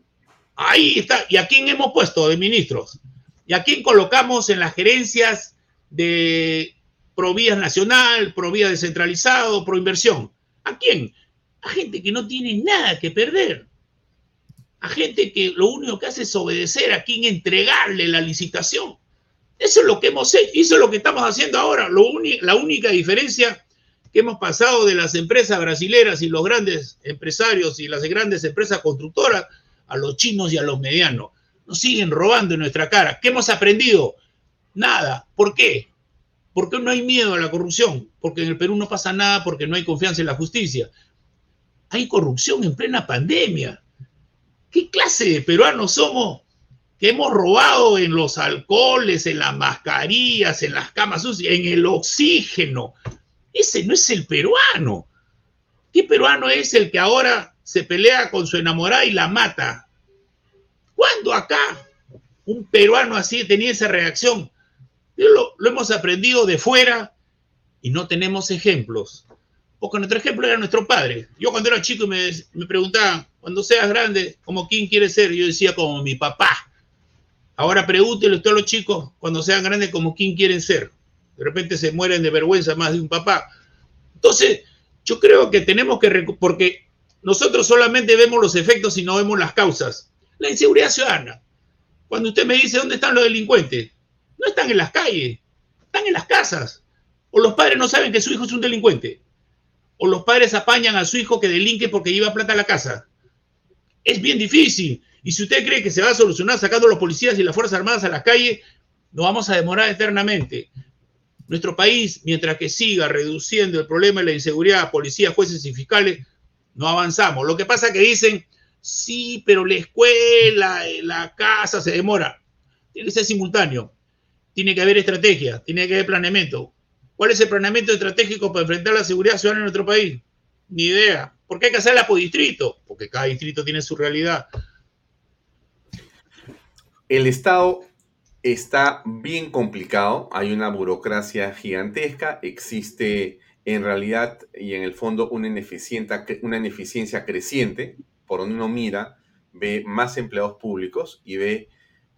Ahí está. ¿Y a quién hemos puesto de ministros? ¿Y a quién colocamos en las gerencias de Provías Nacional, Provías Descentralizado, Proinversión? ¿A quién? A gente que no tiene nada que perder. A gente que lo único que hace es obedecer a quien entregarle la licitación. Eso es lo que hemos hecho, eso es lo que estamos haciendo ahora. Lo la única diferencia que hemos pasado de las empresas brasileras y los grandes empresarios y las grandes empresas constructoras a los chinos y a los medianos nos siguen robando en nuestra cara. ¿Qué hemos aprendido? Nada. ¿Por qué? Porque no hay miedo a la corrupción, porque en el Perú no pasa nada, porque no hay confianza en la justicia. Hay corrupción en plena pandemia. ¿Qué clase de peruanos somos que hemos robado en los alcoholes, en las mascarillas, en las camas sucias, en el oxígeno? Ese no es el peruano. ¿Qué peruano es el que ahora se pelea con su enamorada y la mata? ¿Cuándo acá un peruano así tenía esa reacción? Lo, lo, hemos aprendido de fuera y no tenemos ejemplos. Porque nuestro ejemplo era nuestro padre. Yo cuando era chico me, me preguntaban, cuando seas grande, ¿como quién quieres ser? Yo decía, como mi papá. Ahora pregúntele a todos los chicos, cuando sean grandes, ¿como quién quieren ser? De repente se mueren de vergüenza más de un papá. Entonces, yo creo que tenemos que, porque nosotros solamente vemos los efectos y no vemos las causas. La inseguridad ciudadana. Cuando usted me dice dónde están los delincuentes, no están en las calles, están en las casas. O los padres no saben que su hijo es un delincuente. O los padres apañan a su hijo que delinque porque lleva plata a la casa. Es bien difícil. Y si usted cree que se va a solucionar sacando a los policías y las Fuerzas Armadas a las calles, nos vamos a demorar eternamente. Nuestro país, mientras que siga reduciendo el problema de la inseguridad, policías, jueces y fiscales, no avanzamos. Lo que pasa es que dicen, Sí, pero la escuela, la casa se demora. Tiene que ser simultáneo. Tiene que haber estrategia, tiene que haber planeamiento. ¿Cuál es el planeamiento estratégico para enfrentar la seguridad ciudadana en nuestro país? Ni idea. ¿Por qué hay que hacerla por distrito? Porque cada distrito tiene su realidad. El Estado está bien complicado, hay una burocracia gigantesca, existe en realidad y en el fondo una, ineficiencia creciente por donde uno mira, ve más empleados públicos y ve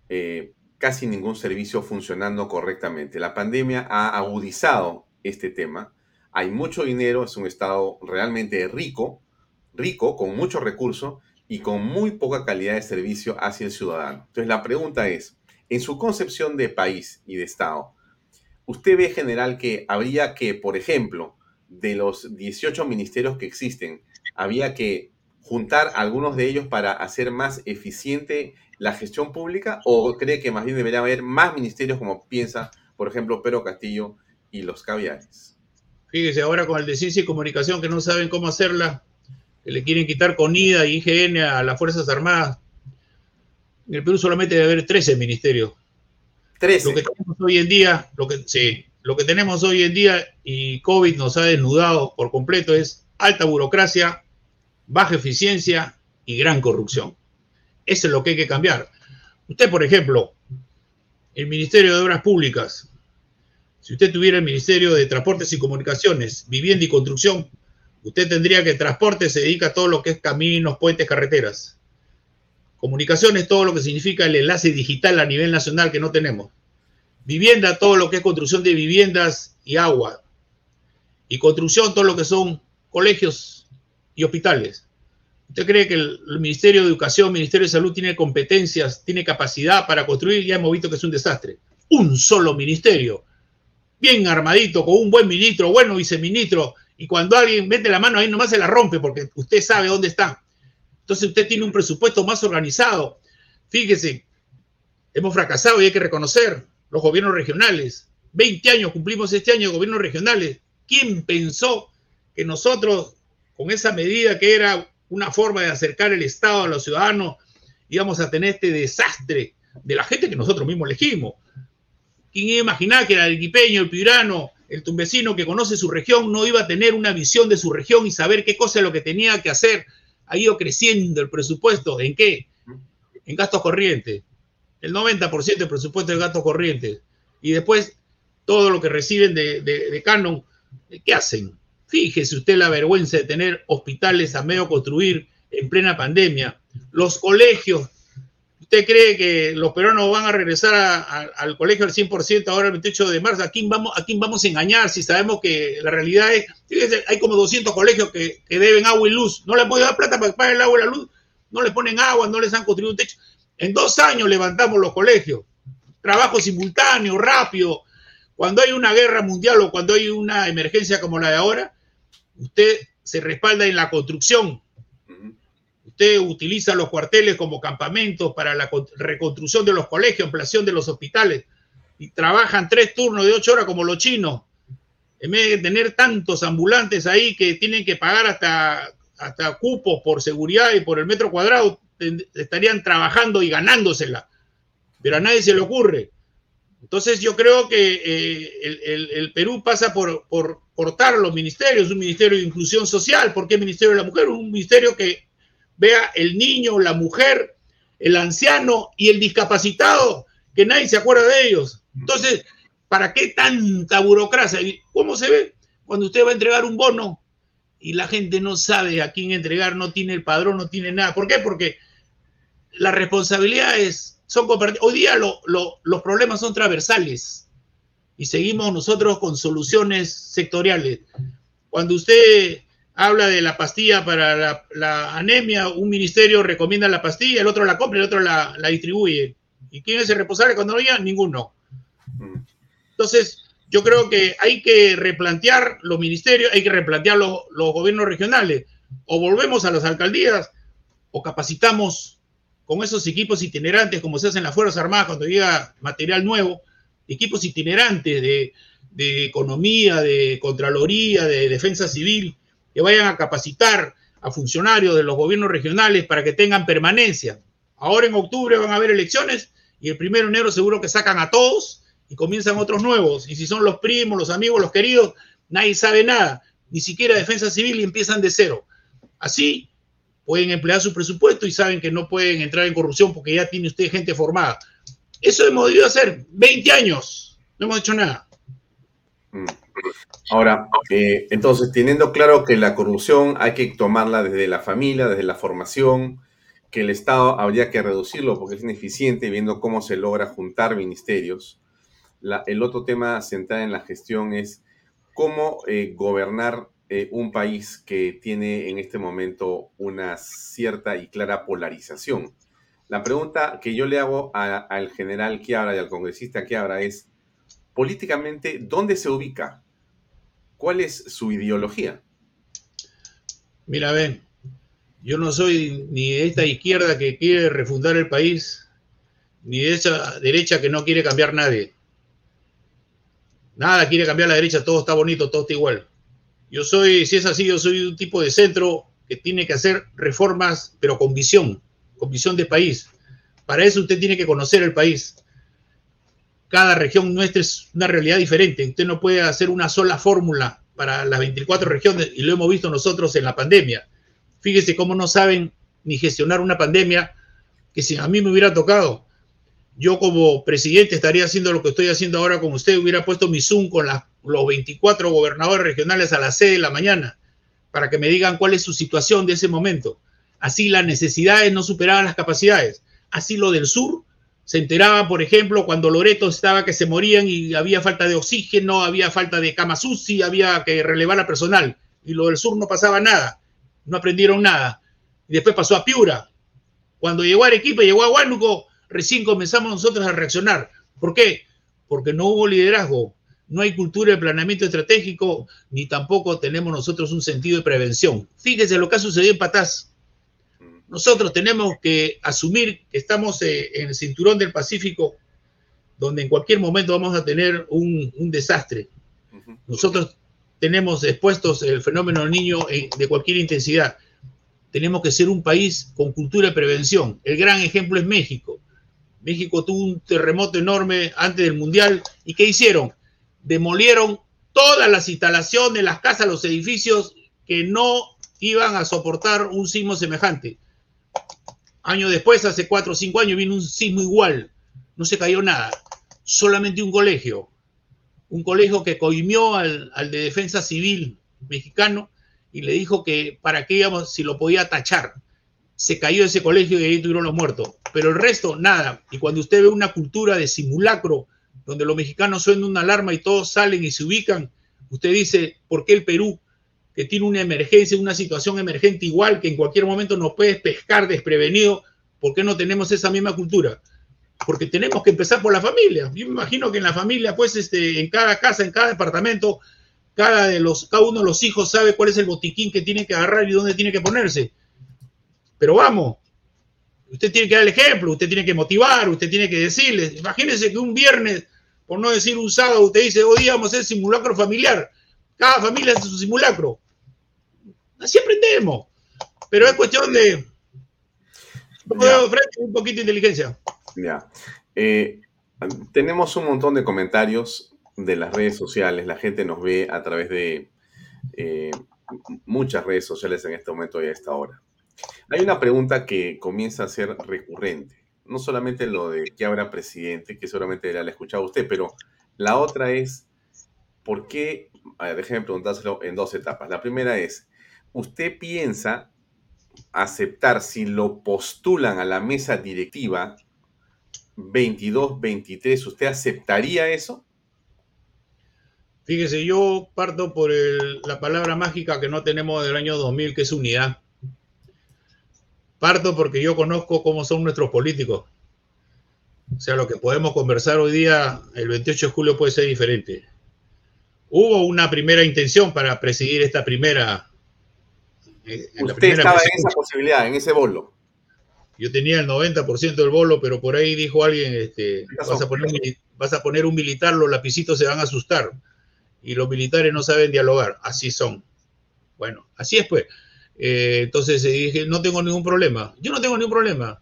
eh, casi ningún servicio funcionando correctamente. La pandemia ha agudizado este tema. Hay mucho dinero, es un estado realmente rico, rico, con muchos recursos y con muy poca calidad de servicio hacia el ciudadano. Entonces la pregunta es, en su concepción de país y de estado, ¿usted ve general que habría que, por ejemplo, de los 18 ministerios que existen, había que juntar algunos de ellos para hacer más eficiente la gestión pública o cree que más bien debería haber más ministerios como piensa, por ejemplo, Pedro Castillo y los caviares? Fíjese, ahora con el de ciencia y comunicación que no saben cómo hacerla, que le quieren quitar con IDA y IGN a las Fuerzas Armadas. En el Perú solamente debe haber 13 ministerios. 13. Lo que tenemos hoy en día, lo que, sí, lo que tenemos hoy en día y COVID nos ha desnudado por completo es alta burocracia, baja eficiencia y gran corrupción. Eso es lo que hay que cambiar. Usted, por ejemplo, el Ministerio de Obras Públicas, si usted tuviera el Ministerio de Transportes y Comunicaciones, Vivienda y Construcción, usted tendría que transporte se dedica a todo lo que es caminos, puentes, carreteras. Comunicaciones, todo lo que significa el enlace digital a nivel nacional que no tenemos. Vivienda, todo lo que es construcción de viviendas y agua. Y construcción, todo lo que son colegios y hospitales. ¿Usted cree que el, Ministerio de Educación, el Ministerio de Salud tiene competencias, tiene capacidad para construir? Ya hemos visto que es un desastre. Un solo ministerio, bien armadito, con un buen ministro, bueno viceministro, y cuando alguien mete la mano ahí nomás se la rompe porque usted sabe dónde está. Entonces usted tiene un presupuesto más organizado. Fíjese, hemos fracasado y hay que reconocer los gobiernos regionales. 20 años cumplimos este año de gobiernos regionales. ¿Quién pensó que nosotros, con esa medida que era una forma de acercar el Estado a los ciudadanos, íbamos a tener este desastre de la gente que nosotros mismos elegimos? ¿Quién iba a imaginar que el arequipeño, el pirano, el tumbesino que conoce su región no iba a tener una visión de su región y saber qué cosa es lo que tenía que hacer? Ha ido creciendo el presupuesto. ¿En qué? En gastos corrientes. El 90% del presupuesto de gastos corrientes. Y después todo lo que reciben de canon, ¿qué hacen? Fíjese usted la vergüenza de tener hospitales a medio construir en plena pandemia. Los colegios ¿Usted cree que los peruanos van a regresar al colegio al 100% ahora el 28 de marzo? ¿A quién, vamos, ¿A quién vamos a engañar si sabemos que la realidad es, fíjese, hay como 200 colegios que, deben agua y luz? No les pueden dar plata para pagar el agua y la luz. No les ponen agua, no les han construido un techo. En dos años levantamos los colegios. Trabajo simultáneo, rápido. Cuando hay una guerra mundial o cuando hay una emergencia como la de ahora, usted se respalda en la construcción, Usted utiliza los cuarteles como campamentos para la reconstrucción de los colegios, ampliación de los hospitales, y trabajan tres turnos de ocho horas como los chinos. En vez de tener tantos ambulantes ahí que tienen que pagar hasta, hasta cupos por seguridad y por el metro cuadrado, estarían trabajando y ganándosela. Pero a nadie se le ocurre. Entonces yo creo que eh, el, Perú pasa por, por cortar los ministerios, un ministerio de inclusión social, ¿por qué Ministerio de la Mujer? Un ministerio que vea el niño, la mujer, el anciano y el discapacitado, que nadie se acuerda de ellos. Entonces, ¿para qué tanta burocracia? ¿Cómo se ve? Cuando usted va a entregar un bono y la gente no sabe a quién entregar, no tiene el padrón, no tiene nada. ¿Por qué? Porque las responsabilidades son compartidas. Hoy día los problemas son transversales y seguimos nosotros con soluciones sectoriales. Cuando usted habla de la pastilla para la, anemia, un ministerio recomienda la pastilla, el otro la compra, el otro la, distribuye. ¿Y quién es el responsable cuando no llega? Ninguno. Entonces, yo creo que hay que replantear los ministerios, hay que replantear los, los gobiernos regionales. O volvemos a las alcaldías o capacitamos con esos equipos itinerantes, como se hace en las Fuerzas Armadas cuando llega material nuevo, equipos itinerantes de, de economía, de contraloría, de defensa civil, que vayan a capacitar a funcionarios de los gobiernos regionales para que tengan permanencia. Ahora en octubre van a haber elecciones y el primero de enero seguro que sacan a todos y comienzan otros nuevos. Y si son los primos, los amigos, los queridos, nadie sabe nada, ni siquiera defensa civil y empiezan de cero. Así pueden emplear su presupuesto y saben que no pueden entrar en corrupción porque ya tiene usted gente formada. Eso hemos debido hacer 20 años, no hemos hecho nada. Mm. Ahora, eh, entonces, teniendo claro que la corrupción hay que tomarla desde la familia, desde la formación, que el Estado habría que reducirlo porque es ineficiente, viendo cómo se logra juntar ministerios. el otro tema central en la gestión es cómo eh, gobernar eh, un país que tiene en este momento una cierta y clara polarización. La pregunta que yo le hago al general Quiabra y al congresista Quiabra es, políticamente, ¿dónde se ubica? ¿Cuál es su ideología? Mira, ven, yo no soy ni de esta izquierda que quiere refundar el país, ni de esa derecha que no quiere cambiar nadie. Nada quiere cambiar la derecha, todo está bonito, todo está igual. Yo soy, si es así, yo soy un tipo de centro que tiene que hacer reformas, pero con visión, con visión de país. Para eso usted tiene que conocer el país. Cada región nuestra es una realidad diferente. Usted no puede hacer una sola fórmula para las 24 regiones y lo hemos visto nosotros en la pandemia. Fíjese cómo no saben ni gestionar una pandemia que si a mí me hubiera tocado, yo como presidente estaría haciendo lo que estoy haciendo ahora con usted, hubiera puesto mi Zoom con los 24 gobernadores regionales a las 6 de la mañana para que me digan cuál es su situación de ese momento. Así las necesidades no superaban las capacidades. Así lo del sur se enteraba, por ejemplo, cuando Loreto estaba que se morían y había falta de oxígeno, había falta de cama sucia, había que relevar a personal. Y lo del sur no pasaba nada, no aprendieron nada. Y después pasó a Piura. Cuando llegó a Arequipa, llegó a Huánuco, recién comenzamos nosotros a reaccionar. ¿Por qué? Porque no hubo liderazgo, no hay cultura de planeamiento estratégico, ni tampoco tenemos nosotros un sentido de prevención. Fíjese lo que ha sucedido en Patás. Nosotros tenemos que asumir que estamos eh, en el cinturón del Pacífico, donde en cualquier momento vamos a tener un, desastre. Nosotros tenemos expuestos el fenómeno del niño de cualquier intensidad. Tenemos que ser un país con cultura de prevención. El gran ejemplo es México. México tuvo un terremoto enorme antes del Mundial. ¿Y qué hicieron? Demolieron todas las instalaciones, las casas, los edificios que no iban a soportar un sismo semejante. Años después, hace cuatro o cinco años, vino un sismo igual. No se cayó nada. Solamente un colegio. Un colegio que coimió al, al de defensa civil mexicano y le dijo que para qué íbamos, si lo podía tachar. Se cayó ese colegio y ahí tuvieron los muertos. Pero el resto, nada. Y cuando usted ve una cultura de simulacro, donde los mexicanos suenan una alarma y todos salen y se ubican, usted dice, ¿por qué el Perú, que tiene una emergencia, una situación emergente igual, que en cualquier momento nos puede pescar desprevenido, ¿por qué no tenemos esa misma cultura? Porque tenemos que empezar por la familia. Yo me imagino que en la familia, pues, este, en cada casa, en cada departamento, cada, de los, cada uno de los hijos sabe cuál es el botiquín que tiene que agarrar y dónde tiene que ponerse. Pero vamos, usted tiene que dar el ejemplo, usted tiene que motivar, usted tiene que decirles. Imagínense que un viernes, por no decir un sábado, usted dice, hoy vamos a hacer simulacro familiar. Cada familia hace su simulacro. Así aprendemos. Pero es cuestión de un poquito de inteligencia. Ya. Eh, tenemos un montón de comentarios de las redes sociales. La gente nos ve a través de eh, muchas redes sociales en este momento y a esta hora. Hay una pregunta que comienza a ser recurrente. No solamente lo de que habrá presidente, que seguramente la ha escuchado usted, pero la otra es, ¿por qué? Ver, preguntárselo en dos etapas. La primera es, ¿usted piensa aceptar si lo postulan a la mesa directiva 22-23? ¿Usted aceptaría eso? Fíjese, yo parto por la palabra mágica que no tenemos del año 2000, que es unidad. Parto porque yo conozco cómo son nuestros políticos. O sea, lo que podemos conversar hoy día, el 28 de julio, puede ser diferente. Hubo una primera intención para presidir esta primera. Eh, Usted estaba en esa posibilidad, en ese bolo. Yo tenía el 90% del bolo, pero por ahí dijo alguien, este, vas, a poner, vas a poner un militar, los lapicitos se van a asustar y los militares no saben dialogar, así son. Bueno, así es pues. Eh, entonces eh, dije, no tengo ningún problema. Yo no tengo ningún problema.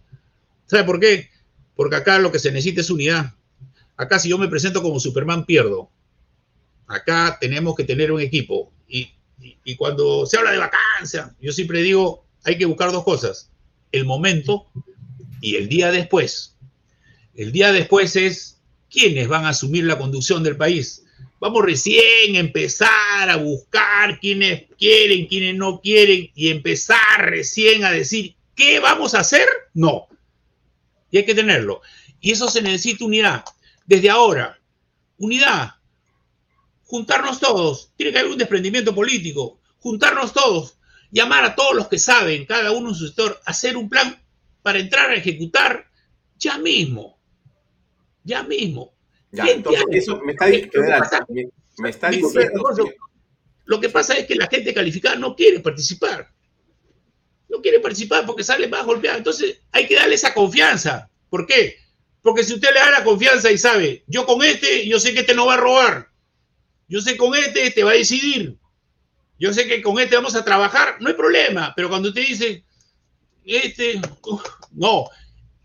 ¿Sabe por qué? Porque acá lo que se necesita es unidad. Acá si yo me presento como Superman pierdo. Acá tenemos que tener un equipo. Y, cuando se habla de vacancia, yo siempre digo, hay que buscar dos cosas. El momento y el día después. El día después es quiénes van a asumir la conducción del país Vamos recién a empezar a buscar quiénes quieren, quiénes no quieren y empezar recién a decir qué vamos a hacer. No. Y hay que tenerlo. Y eso se necesita unidad. Desde ahora, unidad. Juntarnos todos. Tiene que haber un desprendimiento político. Juntarnos todos. Llamar a todos los que saben, cada uno en su sector, hacer un plan para entrar a ejecutar ya mismo. Ya mismo eso me está, diciendo. Lo que pasa es que la gente calificada no quiere participar. No quiere participar porque sale más golpeada. Entonces hay que darle esa confianza. ¿Por qué? Porque si usted le da la confianza y sabe, yo con este, yo sé que este no va a robar. Yo sé con este, este va a decidir. yo sé que con este vamos a trabajar, no hay problema, pero cuando usted dice, este, no,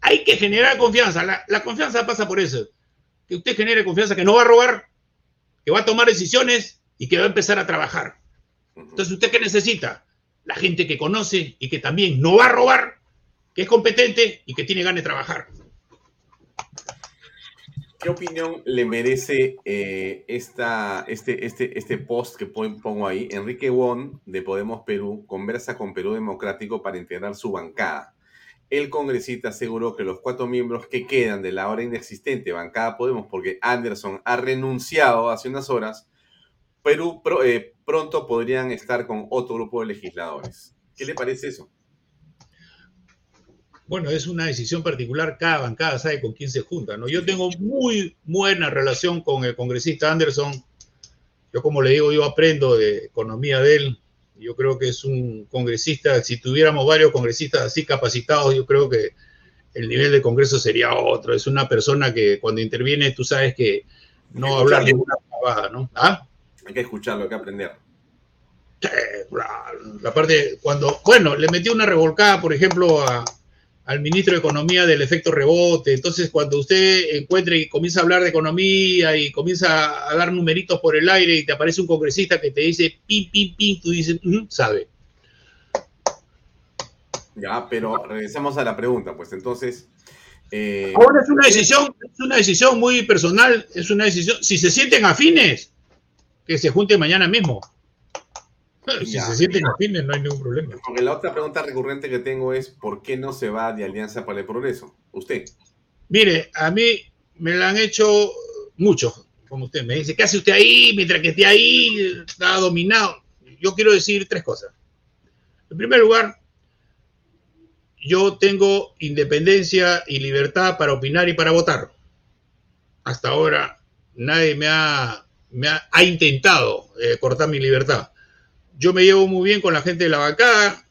hay que generar confianza. La, la, confianza pasa por eso, que usted genere confianza que no va a robar, que va a tomar decisiones y que va a empezar a trabajar. Entonces, ¿usted qué necesita? La gente que conoce y que también no va a robar, que es competente y que tiene ganas de trabajar. ¿Qué opinión le merece eh, esta, este, este, este post que pongo ahí? Enrique Won, de Podemos Perú, conversa con Perú Democrático para integrar su bancada. El congresista aseguró que los cuatro miembros que quedan de la ahora inexistente bancada Podemos, porque Anderson ha renunciado hace unas horas, Perú eh, pronto podrían estar con otro grupo de legisladores. ¿Qué le parece eso? Bueno, es una decisión particular, cada bancada sabe con quién se junta, ¿no? Yo tengo muy buena relación con el congresista Anderson. Yo, como le digo, yo aprendo de economía de él. Yo creo que es un congresista, si tuviéramos varios congresistas así capacitados, yo creo que el nivel de Congreso sería otro. Es una persona que cuando interviene, tú sabes que no habla ninguna palabra, ¿no? ¿Ah? Hay que escucharlo, hay que aprender. la parte, cuando, bueno, le metí una revolcada, por ejemplo, a, al ministro de Economía del efecto rebote. Entonces, cuando usted encuentre y comienza a hablar de economía y comienza a dar numeritos por el aire y te aparece un congresista que te dice pim, pim, pim, tú dices, sabe. Ya, pero regresamos a la pregunta, pues entonces. Eh, Ahora es una decisión, es una decisión muy personal, es una decisión. Si se sienten afines, que se junten mañana mismo. Si se sienten afines, no hay ningún problema. Porque la otra pregunta recurrente que tengo es: ¿por qué no se va de Alianza para el Progreso? Usted. Mire, a mí me la han hecho muchos, como usted me dice. ¿Qué hace usted ahí mientras que esté ahí? Está dominado. Yo quiero decir tres cosas. En primer lugar, yo tengo independencia y libertad para opinar y para votar. Hasta ahora nadie me ha, me ha, intentado eh, cortar mi libertad yo me llevo muy bien con la gente de la bancada,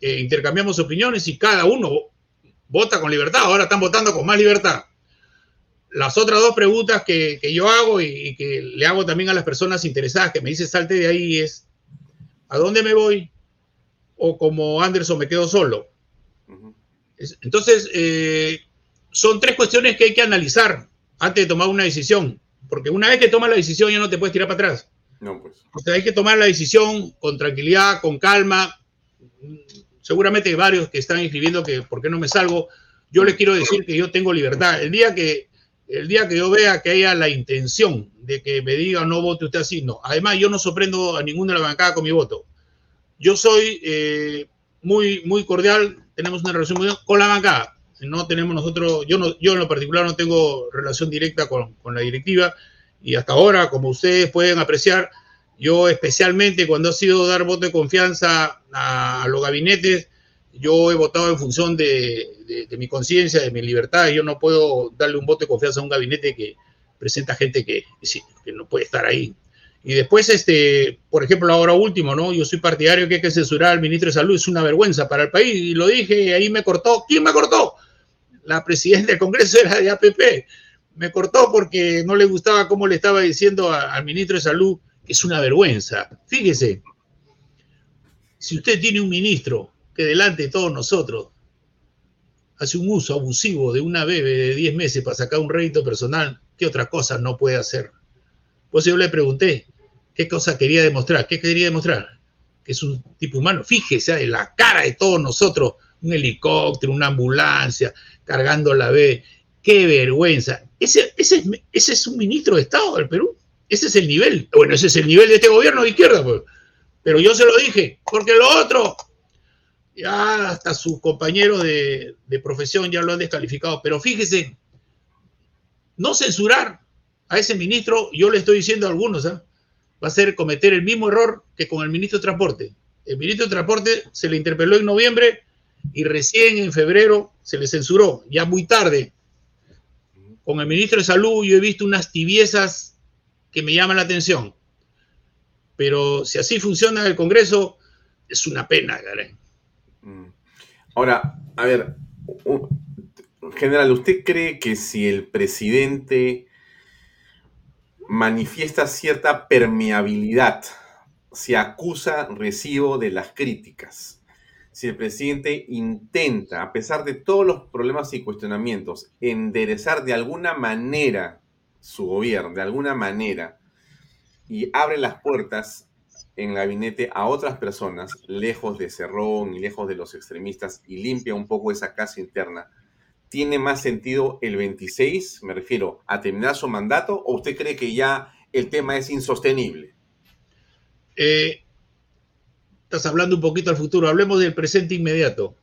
eh, intercambiamos opiniones y cada uno vota con libertad. Ahora están votando con más libertad. Las otras dos preguntas que, yo hago y, que le hago también a las personas interesadas que me dicen salte de ahí es, ¿a dónde me voy? O como Anderson me quedo solo. Entonces, eh, son tres cuestiones que hay que analizar antes de tomar una decisión, porque una vez que tomas la decisión ya no te puedes tirar para atrás. No, pues. O sea, hay que tomar la decisión con tranquilidad, con calma. Seguramente hay varios que están escribiendo que por qué no me salgo. Yo les quiero decir que yo tengo libertad. El día que, el día que yo vea que haya la intención de que me diga no vote usted así, no. Además, yo no sorprendo a ninguna de la bancada con mi voto. Yo soy eh, muy, muy cordial, tenemos una relación muy bien con la bancada. No tenemos nosotros, yo, no, yo en lo particular no tengo relación directa con, con la directiva y hasta ahora, como ustedes pueden apreciar, yo especialmente cuando ha sido dar voto de confianza a, los gabinetes, yo he votado en función de, mi conciencia, de mi libertad. Yo no puedo darle un voto de confianza a un gabinete que presenta gente que, que no puede estar ahí. Y después, este, por ejemplo, ahora último, ¿no? Yo soy partidario que hay que censurar al ministro de Salud, es una vergüenza para el país. Y lo dije, ahí me cortó. ¿Quién me cortó? La presidenta del Congreso era de APP me cortó porque no le gustaba cómo le estaba diciendo al ministro de Salud que es una vergüenza. Fíjese, si usted tiene un ministro que delante de todos nosotros hace un uso abusivo de una bebé de 10 meses para sacar un rédito personal, ¿qué otra cosa no puede hacer? Pues yo le pregunté, ¿qué cosa quería demostrar? ¿Qué quería demostrar? Que es un tipo humano. Fíjese en la cara de todos nosotros, un helicóptero, una ambulancia, cargando la B. ¡Qué vergüenza! Ese, es un ministro de Estado del Perú. Ese es el nivel. Bueno, ese es el nivel de este gobierno de izquierda. Pues. Pero yo se lo dije, porque lo otro, ya hasta sus compañeros de, profesión ya lo han descalificado. Pero fíjese, no censurar a ese ministro, yo le estoy diciendo a algunos, ¿ah? va a ser cometer el mismo error que con el ministro de Transporte. El ministro de Transporte se le interpeló en noviembre y recién en febrero se le censuró, ya muy tarde, con el ministro de Salud yo he visto unas tibiezas que me llaman la atención. Pero si así funciona el Congreso, es una pena, Karen. Mm. Ahora, a ver, general, ¿usted cree que si el presidente manifiesta cierta permeabilidad si acusa recibo de las críticas, si el presidente intenta, a pesar de todos los problemas y cuestionamientos, enderezar de alguna manera su gobierno, de alguna manera, y abre las puertas en el gabinete a otras personas, lejos de Cerrón y lejos de los extremistas, y limpia un poco esa casa interna, ¿tiene más sentido el 26, me refiero, a terminar su mandato, o usted cree que ya el tema es insostenible? Eh, estás hablando un poquito al futuro, hablemos del presente inmediato.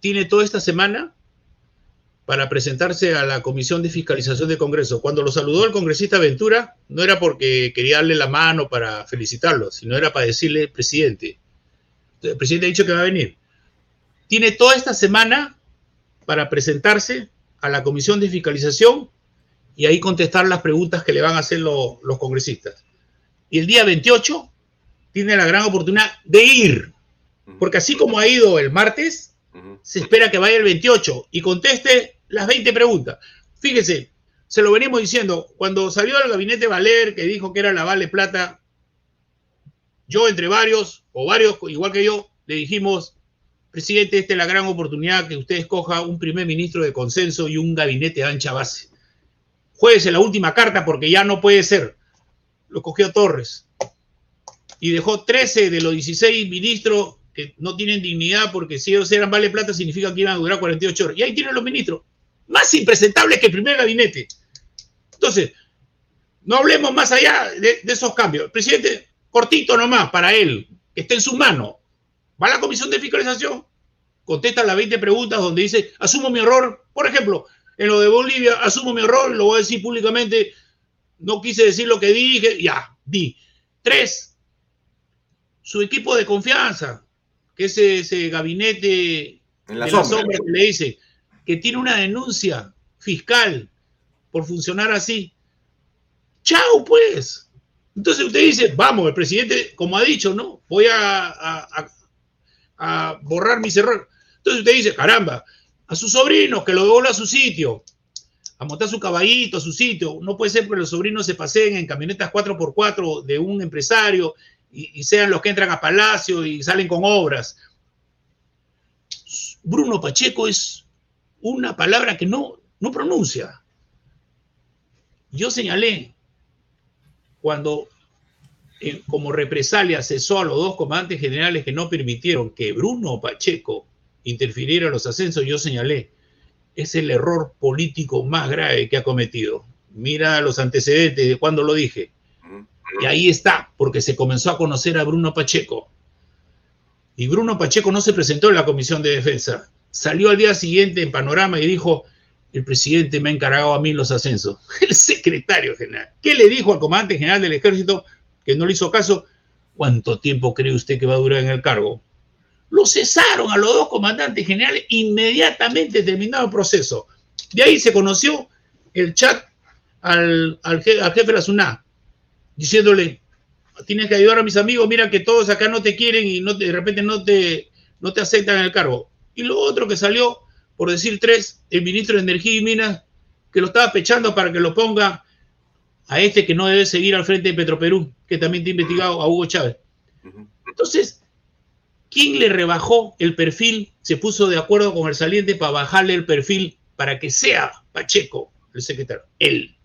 Tiene toda esta semana para presentarse a la Comisión de Fiscalización del Congreso. Cuando lo saludó el congresista Ventura, no era porque quería darle la mano para felicitarlo, sino era para decirle, presidente, el presidente ha dicho que va a venir. Tiene toda esta semana para presentarse a la Comisión de Fiscalización y ahí contestar las preguntas que le van a hacer los congresistas. Y el día 28 tiene la gran oportunidad de ir, porque así como ha ido el martes, se espera que vaya el 28 y conteste las 20 preguntas. Fíjese, se lo venimos diciendo, cuando salió del gabinete Valer, que dijo que era la Vale Plata, yo entre varios, o varios igual que yo, le dijimos, presidente, esta es la gran oportunidad que usted escoja un primer ministro de consenso y un gabinete de ancha base. Jueguese la última carta porque ya no puede ser. Lo cogió Torres. Y dejó 13 de los 16 ministros que no tienen dignidad porque si ellos eran vale plata significa que iban a durar 48 horas. Y ahí tienen los ministros más impresentables que el primer gabinete. Entonces, no hablemos más allá de, esos cambios. Presidente, cortito nomás para él, que esté en su mano. Va a la comisión de fiscalización, contesta las 20 preguntas donde dice, asumo mi error. Por ejemplo, en lo de Bolivia, asumo mi error, lo voy a decir públicamente, no quise decir lo que dije, ya, di. Tres, su equipo de confianza, que es ese gabinete en la, sombra. que le dice, que tiene una denuncia fiscal por funcionar así. Chao, pues. Entonces usted dice, vamos, el presidente, como ha dicho, ¿no? Voy a, a, borrar mis errores. Entonces usted dice, caramba, a sus sobrinos, que lo devuelva a su sitio, a montar su caballito a su sitio. No puede ser que los sobrinos se paseen en camionetas 4x4 de un empresario y, sean los que entran a Palacio y salen con obras. Bruno Pacheco es una palabra que no, no pronuncia. Yo señalé cuando eh, como represalia cesó a los dos comandantes generales que no permitieron que Bruno Pacheco interfiriera en los ascensos, yo señalé, es el error político más grave que ha cometido. Mira los antecedentes de cuando lo dije. Y ahí está, porque se comenzó a conocer a Bruno Pacheco. Y Bruno Pacheco no se presentó en la Comisión de Defensa. Salió al día siguiente en Panorama y dijo, el presidente me ha encargado a mí los ascensos. El secretario general. ¿Qué le dijo al comandante general del ejército que no le hizo caso? ¿Cuánto tiempo cree usted que va a durar en el cargo? Lo cesaron a los dos comandantes generales inmediatamente terminado el proceso. De ahí se conoció el chat al, jefe de la SUNA, diciéndole, tienes que ayudar a mis amigos, mira que todos acá no te quieren y no de repente no te, no te aceptan el cargo. Y lo otro que salió, por decir tres, el ministro de Energía y Minas, que lo estaba pechando para que lo ponga a este que no debe seguir al frente de Petroperú, que también te ha investigado a Hugo Chávez. Entonces, ¿Quién le rebajó el perfil? Se puso de acuerdo con el saliente para bajarle el perfil para que sea Pacheco el secretario. Él.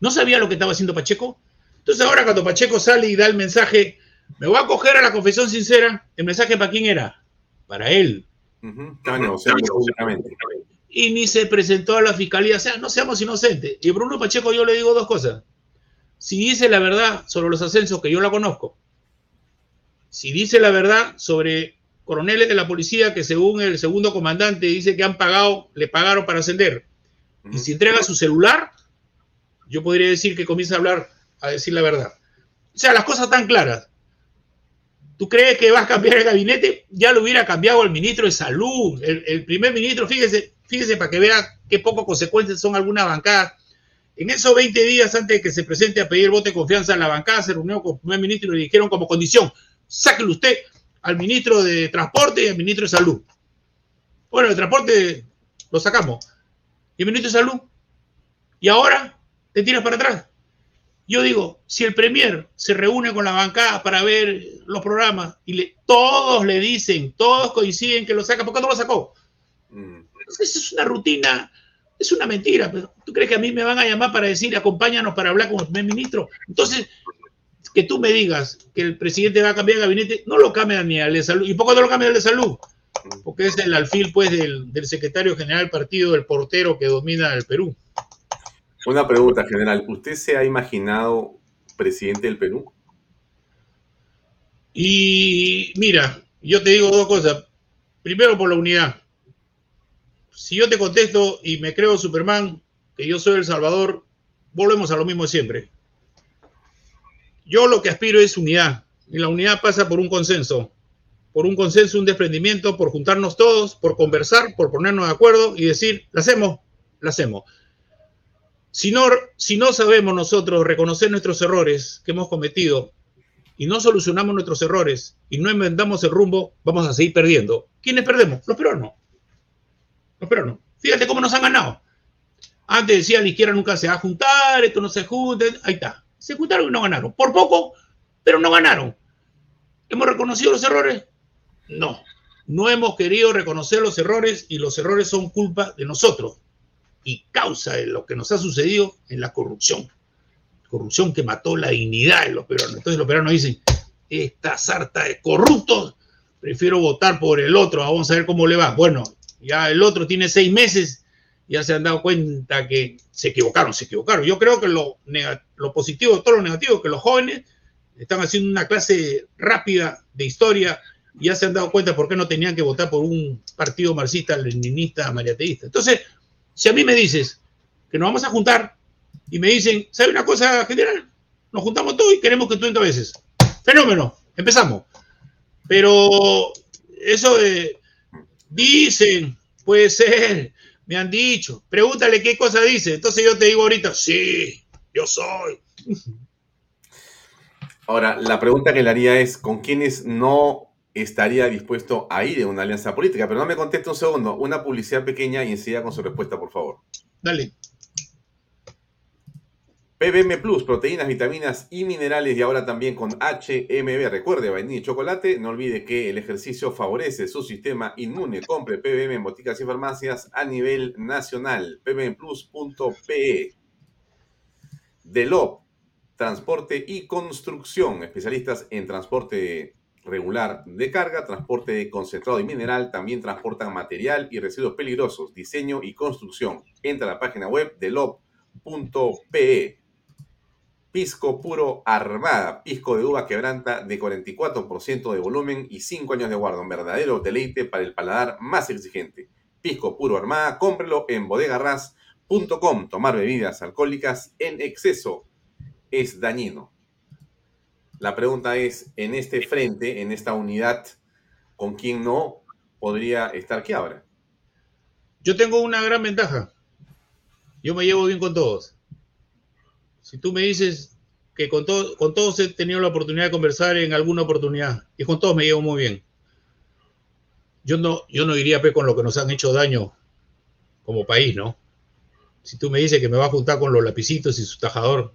¿No sabía lo que estaba haciendo Pacheco? Entonces ahora cuando Pacheco sale y da el mensaje, me voy a coger a la confesión sincera, ¿el mensaje para quién era? Para él. y ni se presentó a la fiscalía. O sea, no seamos inocentes. Y Bruno Pacheco yo le digo dos cosas. Si dice la verdad sobre los ascensos, que yo la conozco, si dice la verdad sobre coroneles de la policía que según el segundo comandante dice que han pagado, le pagaron para ascender, y si entrega su celular, yo podría decir que comienza a hablar, a decir la verdad. O sea, las cosas están claras. ¿Tú crees que vas a cambiar el gabinete? Ya lo hubiera cambiado el ministro de Salud, el, primer ministro, fíjese, fíjese para que vea qué poco consecuencias son algunas bancadas. En esos 20 días antes de que se presente a pedir el voto de confianza, la bancada se reunió con el primer ministro y le dijeron como condición, sáquelo usted al ministro de Transporte y al ministro de Salud. Bueno, el transporte lo sacamos. ¿Y el ministro de Salud? ¿Y ahora te tiras para atrás? Yo digo, si el Premier se reúne con la bancada para ver los programas y le, todos le dicen, todos coinciden que lo saca, ¿por qué no lo sacó? Mm. Esa es una rutina, es una mentira. ¿Tú crees que a mí me van a llamar para decir, acompáñanos para hablar con el primer ministro? Entonces, que tú me digas que el presidente va a cambiar de gabinete, no lo cambia ni al de salud. ¿Y por qué no lo cambia al de salud? Porque es el alfil, pues, del, del secretario general del partido, del portero que domina el Perú. Una pregunta general. ¿Usted se ha imaginado presidente del Perú? Y mira, yo te digo dos cosas. Primero por la unidad. Si yo te contesto y me creo Superman, que yo soy El Salvador, volvemos a lo mismo de siempre. Yo lo que aspiro es unidad. Y la unidad pasa por un consenso. Por un consenso, un desprendimiento, por juntarnos todos, por conversar, por ponernos de acuerdo y decir, la hacemos, la hacemos. Si no, si no sabemos nosotros reconocer nuestros errores que hemos cometido y no solucionamos nuestros errores y no enmendamos el rumbo, vamos a seguir perdiendo. ¿Quiénes perdemos? Los peruanos. Los peruanos. Fíjate cómo nos han ganado. Antes decía la izquierda nunca se va a juntar, esto no se junta. Ahí está. Se juntaron y no ganaron. Por poco, pero no ganaron. ¿Hemos reconocido los errores? No. No hemos querido reconocer los errores y los errores son culpa de nosotros y causa de lo que nos ha sucedido en la corrupción. Corrupción que mató la dignidad de los peruanos. Entonces los peruanos dicen, esta sarta de corruptos, prefiero votar por el otro, vamos a ver cómo le va. Bueno, ya el otro tiene seis meses, ya se han dado cuenta que se equivocaron, se equivocaron. Yo creo que lo, lo positivo todo lo negativo que los jóvenes están haciendo una clase rápida de historia y ya se han dado cuenta por qué no tenían que votar por un partido marxista, leninista, mariateísta. Entonces, si a mí me dices que nos vamos a juntar y me dicen, ¿sabe una cosa general? Nos juntamos todos y queremos que tú entres veces. Fenómeno, empezamos. Pero eso de, dicen, puede ser, me han dicho, pregúntale qué cosa dice. Entonces yo te digo ahorita, sí, yo soy. Ahora, la pregunta que le haría es, ¿con quiénes no estaría dispuesto a ir en una alianza política. Pero no me conteste un segundo. Una publicidad pequeña y enseguida con su respuesta, por favor. Dale. PBM Plus, proteínas, vitaminas y minerales y ahora también con HMB. Recuerde, vainilla y chocolate. No olvide que el ejercicio favorece su sistema inmune. Compre PBM en boticas y farmacias a nivel nacional. pbmplus.pe. Delop, transporte y construcción. Especialistas en transporte regular de carga, transporte de concentrado y mineral, también transportan material y residuos peligrosos, diseño y construcción. Entra a la página web de lob.pe. Pisco puro armada, pisco de uva quebranta de 44% de volumen y 5 años de guarda, un verdadero deleite para el paladar más exigente. Pisco puro armada, cómprelo en bodegarras.com. Tomar bebidas alcohólicas en exceso es dañino. La pregunta es, en este frente, en esta unidad, ¿con quién no podría estar que ahora? Yo tengo una gran ventaja. Yo me llevo bien con todos. Si tú me dices que con, con todos he tenido la oportunidad de conversar en alguna oportunidad y con todos me llevo muy bien. Yo no, yo no iría con lo que nos han hecho daño como país, ¿no? Si tú me dices que me va a juntar con los lapicitos y su tajador,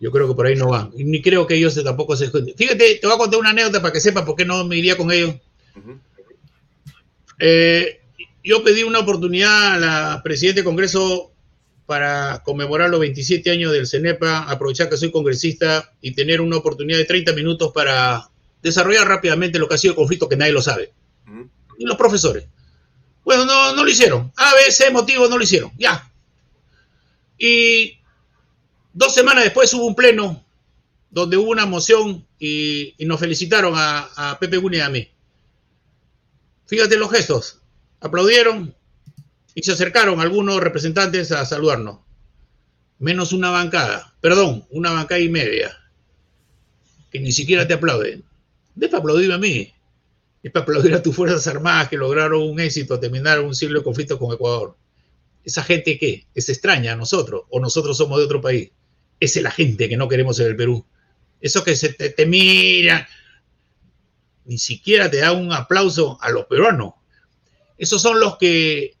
yo creo que por ahí no va. Y ni creo que ellos tampoco se esconden. Fíjate, te voy a contar una anécdota para que sepas por qué no me iría con ellos. Eh, yo pedí una oportunidad a la presidenta de Congreso para conmemorar los 27 años del CENEPA, aprovechar que soy congresista y tener una oportunidad de 30 minutos para desarrollar rápidamente lo que ha sido el conflicto que nadie lo sabe. Y los profesores. Bueno, no, no lo hicieron. A, B, C motivo no lo hicieron. Ya. Y Dos semanas después hubo un pleno donde hubo una moción y, nos felicitaron a, Pepe Guni y a mí. Fíjate los gestos. Aplaudieron y se acercaron algunos representantes a saludarnos. Menos una bancada, perdón, una bancada y media, que ni siquiera te aplauden. Es para aplaudirme a mí, es para aplaudir a tus Fuerzas Armadas que lograron un éxito, terminar un siglo de conflicto con Ecuador. ¿Esa gente qué? ¿Es extraña a nosotros o nosotros somos de otro país? Es la gente que no queremos en el Perú. Eso que se te, mira, ni siquiera te da un aplauso a los peruanos. Esos son los que,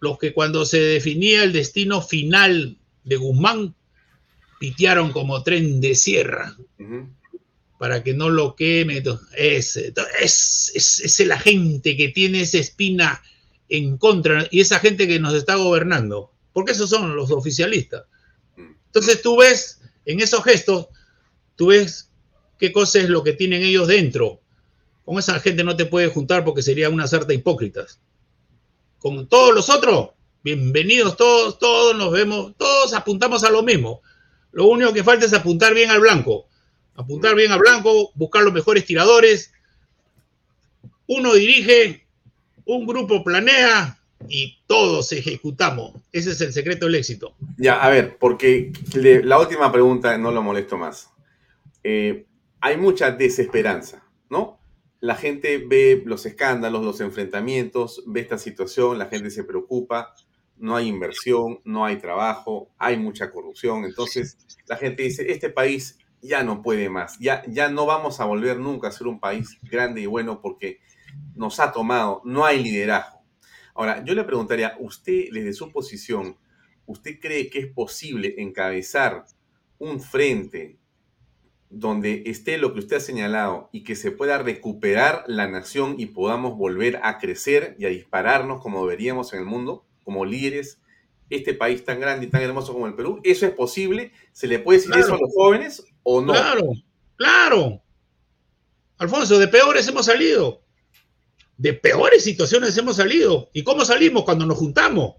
los que cuando se definía el destino final de Guzmán, pitearon como tren de sierra para que no lo queme. Es, es, es, es la gente que tiene esa espina en contra y esa gente que nos está gobernando, porque esos son los oficialistas. Entonces tú ves en esos gestos, tú ves qué cosa es lo que tienen ellos dentro. Con esa gente no te puedes juntar porque sería una sarta hipócritas. Con todos los otros, bienvenidos todos, todos nos vemos, todos apuntamos a lo mismo. Lo único que falta es apuntar bien al blanco. Apuntar bien al blanco, buscar los mejores tiradores. Uno dirige, un grupo planea y todos ejecutamos. Ese es el secreto del éxito. Ya, a ver, porque la última pregunta no lo molesto más. Eh, hay mucha desesperanza, ¿no? La gente ve los escándalos, los enfrentamientos, ve esta situación, la gente se preocupa, no hay inversión, no hay trabajo, hay mucha corrupción. Entonces, la gente dice, este país ya no puede más, ya, ya no vamos a volver nunca a ser un país grande y bueno porque nos ha tomado, no hay liderazgo. Ahora, yo le preguntaría, usted desde su posición, ¿usted cree que es posible encabezar un frente donde esté lo que usted ha señalado y que se pueda recuperar la nación y podamos volver a crecer y a dispararnos como deberíamos en el mundo, como líderes, este país tan grande y tan hermoso como el Perú? ¿Eso es posible? ¿Se le puede decir eso a los jóvenes o no? Claro, claro. Alfonso, de peores hemos salido de peores situaciones hemos salido. ¿Y cómo salimos? Cuando nos juntamos.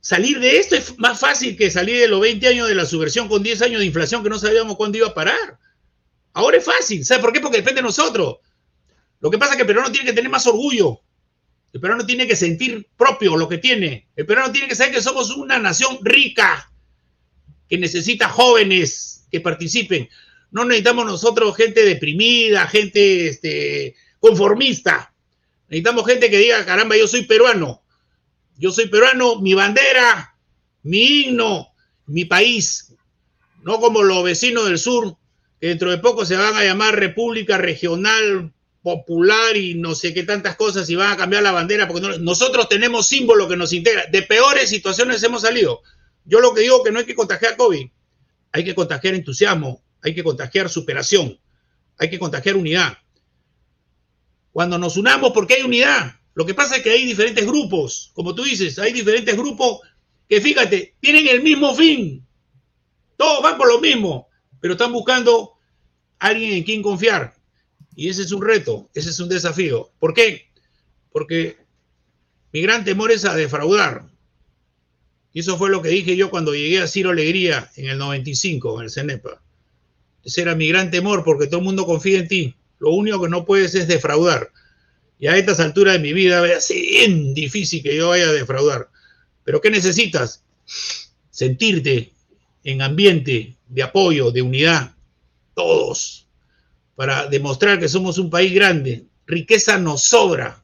Salir de esto es más fácil que salir de los 20 años de la subversión con 10 años de inflación que no sabíamos cuándo iba a parar. Ahora es fácil. ¿Sabe por qué? Porque depende de nosotros. Lo que pasa es que el peruano tiene que tener más orgullo. El peruano tiene que sentir propio lo que tiene. El peruano tiene que saber que somos una nación rica, que necesita jóvenes que participen. No necesitamos nosotros gente deprimida, gente este, conformista. Necesitamos gente que diga, caramba, yo soy peruano. Yo soy peruano, mi bandera, mi himno, mi país. No como los vecinos del sur, que dentro de poco se van a llamar República Regional Popular y no sé qué tantas cosas y van a cambiar la bandera, porque nosotros tenemos símbolo que nos integra. De peores situaciones hemos salido. Yo lo que digo que no hay que contagiar COVID, hay que contagiar entusiasmo, hay que contagiar superación, hay que contagiar unidad cuando nos unamos porque hay unidad. Lo que pasa es que hay diferentes grupos, como tú dices, hay diferentes grupos que fíjate, tienen el mismo fin. Todos van por lo mismo, pero están buscando alguien en quien confiar. Y ese es un reto, ese es un desafío. ¿Por qué? Porque mi gran temor es a defraudar. Y eso fue lo que dije yo cuando llegué a Ciro Alegría en el 95, en el CENEPA. Ese era mi gran temor porque todo el mundo confía en ti. Lo único que no puedes es defraudar. Y a estas alturas de mi vida es bien difícil que yo vaya a defraudar. Pero ¿qué necesitas? Sentirte en ambiente de apoyo, de unidad, todos, para demostrar que somos un país grande. Riqueza nos sobra.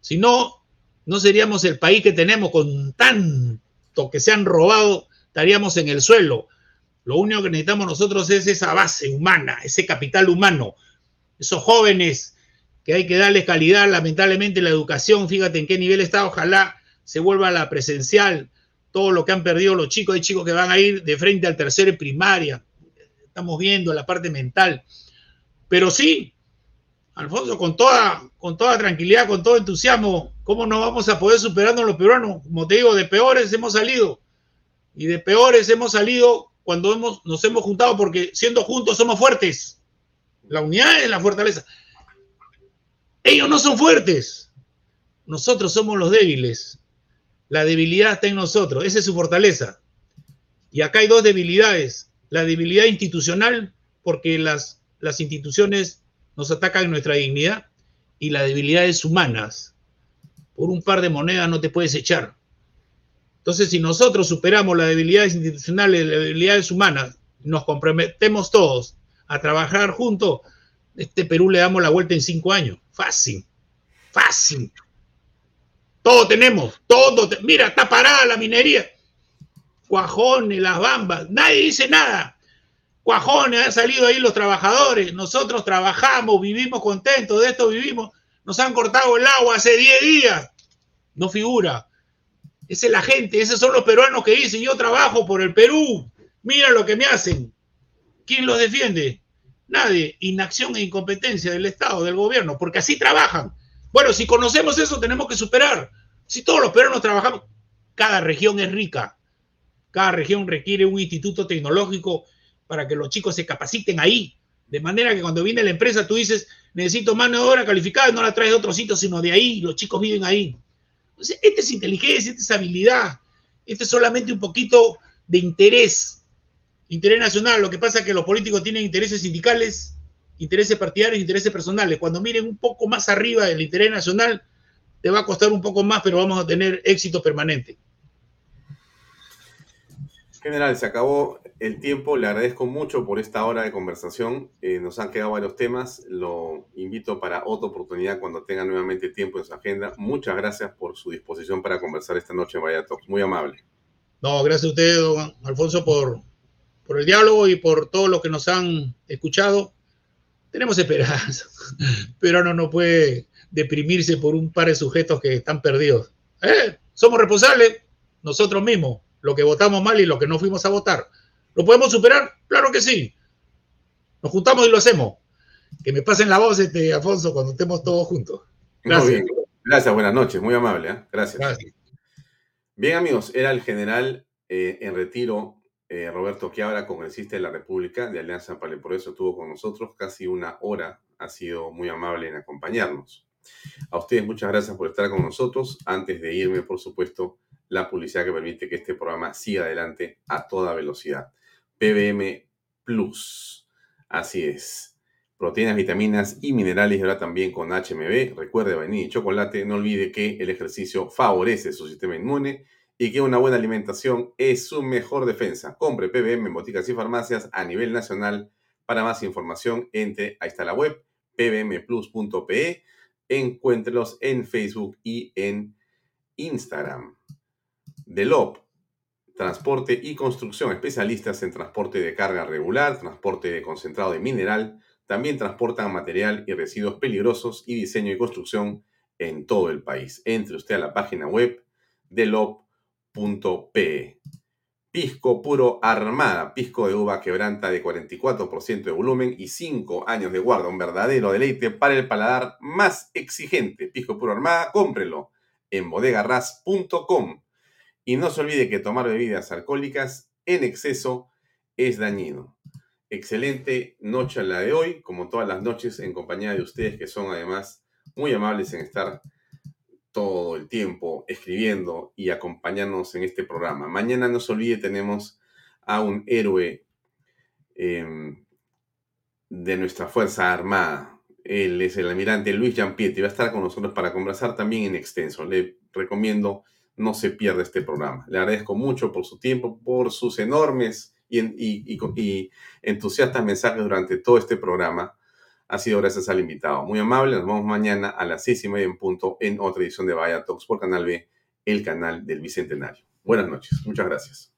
Si no, no seríamos el país que tenemos con tanto que se han robado, estaríamos en el suelo. Lo único que necesitamos nosotros es esa base humana, ese capital humano esos jóvenes que hay que darles calidad, lamentablemente la educación, fíjate en qué nivel está, ojalá se vuelva a la presencial, todo lo que han perdido los chicos, hay chicos que van a ir de frente al tercer primaria, estamos viendo la parte mental, pero sí, Alfonso, con toda, con toda tranquilidad, con todo entusiasmo, ¿cómo no vamos a poder superarnos los peruanos? Como te digo, de peores hemos salido, y de peores hemos salido cuando hemos, nos hemos juntado, porque siendo juntos somos fuertes. La unidad es la fortaleza. Ellos no son fuertes. Nosotros somos los débiles. La debilidad está en nosotros. Esa es su fortaleza. Y acá hay dos debilidades. La debilidad institucional, porque las, las instituciones nos atacan nuestra dignidad, y las debilidades humanas. Por un par de monedas no te puedes echar. Entonces, si nosotros superamos las debilidades institucionales las debilidades humanas, nos comprometemos todos a trabajar juntos, este Perú le damos la vuelta en cinco años. Fácil, fácil. Todo tenemos, todo. Mira, está parada la minería. Cuajones, las bambas, nadie dice nada. Cuajones, han salido ahí los trabajadores. Nosotros trabajamos, vivimos contentos, de esto vivimos. Nos han cortado el agua hace 10 días. No figura. Esa es la gente, esos son los peruanos que dicen yo trabajo por el Perú Mira lo que me hacen. ¿Quién los defiende? Nadie. Inacción e incompetencia del Estado, del gobierno, porque así trabajan. Bueno, si conocemos eso, tenemos que superar. Si todos los peruanos trabajamos, cada región es rica. Cada región requiere un instituto tecnológico para que los chicos se capaciten ahí. De manera que cuando viene la empresa tú dices, necesito mano de obra calificada, no la traes de otro sitio, sino de ahí. Los chicos viven ahí. Entonces, esta es inteligencia, esta es habilidad. Este es solamente un poquito de interés. Interés nacional. Lo que pasa es que los políticos tienen intereses sindicales, intereses partidarios, intereses personales. Cuando miren un poco más arriba del interés nacional, te va a costar un poco más, pero vamos a tener éxito permanente. General, se acabó el tiempo. Le agradezco mucho por esta hora de conversación. Eh, nos han quedado varios temas. Lo invito para otra oportunidad cuando tenga nuevamente tiempo en su agenda. Muchas gracias por su disposición para conversar esta noche en Vaya Muy amable. No, gracias a usted, don Alfonso, por, por el diálogo y por todo lo que nos han escuchado. Tenemos esperanza, pero no no puede deprimirse por un par de sujetos que están perdidos. ¿Eh? Somos responsables nosotros mismos lo que votamos mal y lo que no fuimos a votar. ¿Lo podemos superar? Claro que sí. Nos juntamos y lo hacemos. Que me pasen la voz, este, Alfonso, cuando estemos todos juntos. Gracias. Gracias, buenas noches, muy amable. ¿eh? Gracias. Bien, amigos, era el general eh, en retiro eh, Roberto Quiabra, congresista de la República de Alianza para el Progreso, estuvo con nosotros casi una hora. Ha sido muy amable en acompañarnos. A ustedes muchas gracias por estar con nosotros. Antes de irme, por supuesto, la publicidad que permite que este programa siga adelante a toda velocidad. PBM Plus. Así es. Proteínas, vitaminas y minerales y ahora también con HMB. Recuerde, vainilla y chocolate. No olvide que el ejercicio favorece su sistema inmune y que una buena alimentación es su mejor defensa. Compre PBM en boticas y farmacias a nivel nacional. Para más información, entre, ahí está la web, pbmplus.pe. Encuéntrelos en Facebook y en Instagram. DELOP, transporte y construcción, especialistas en transporte de carga regular, transporte de concentrado de mineral, también transportan material y residuos peligrosos y diseño y construcción en todo el país. Entre usted a la página web Pisco puro armada, pisco de uva quebranta de 44% de volumen y 5 años de guarda, un verdadero deleite para el paladar más exigente. Pisco puro armada, cómprelo en bodegarras.com. Y no se olvide que tomar bebidas alcohólicas en exceso es dañino. Excelente noche la de hoy, como todas las noches, en compañía de ustedes que son además muy amables en estar todo el tiempo escribiendo y acompañarnos en este programa. Mañana no se olvide, tenemos a un héroe em, de nuestra Fuerza Armada. Él es el almirante Luis Giampietri. Va a estar con nosotros para conversar también en extenso. Le recomiendo no se pierda este programa. Le agradezco mucho por su tiempo, por sus enormes y, entusiastas mensajes durante todo este programa. Ha sido gracias al invitado. Muy amable. Nos vemos mañana a las seis y media en punto en otra edición de Vaya Talks por Canal B, el canal del Bicentenario. Buenas noches. Muchas gracias.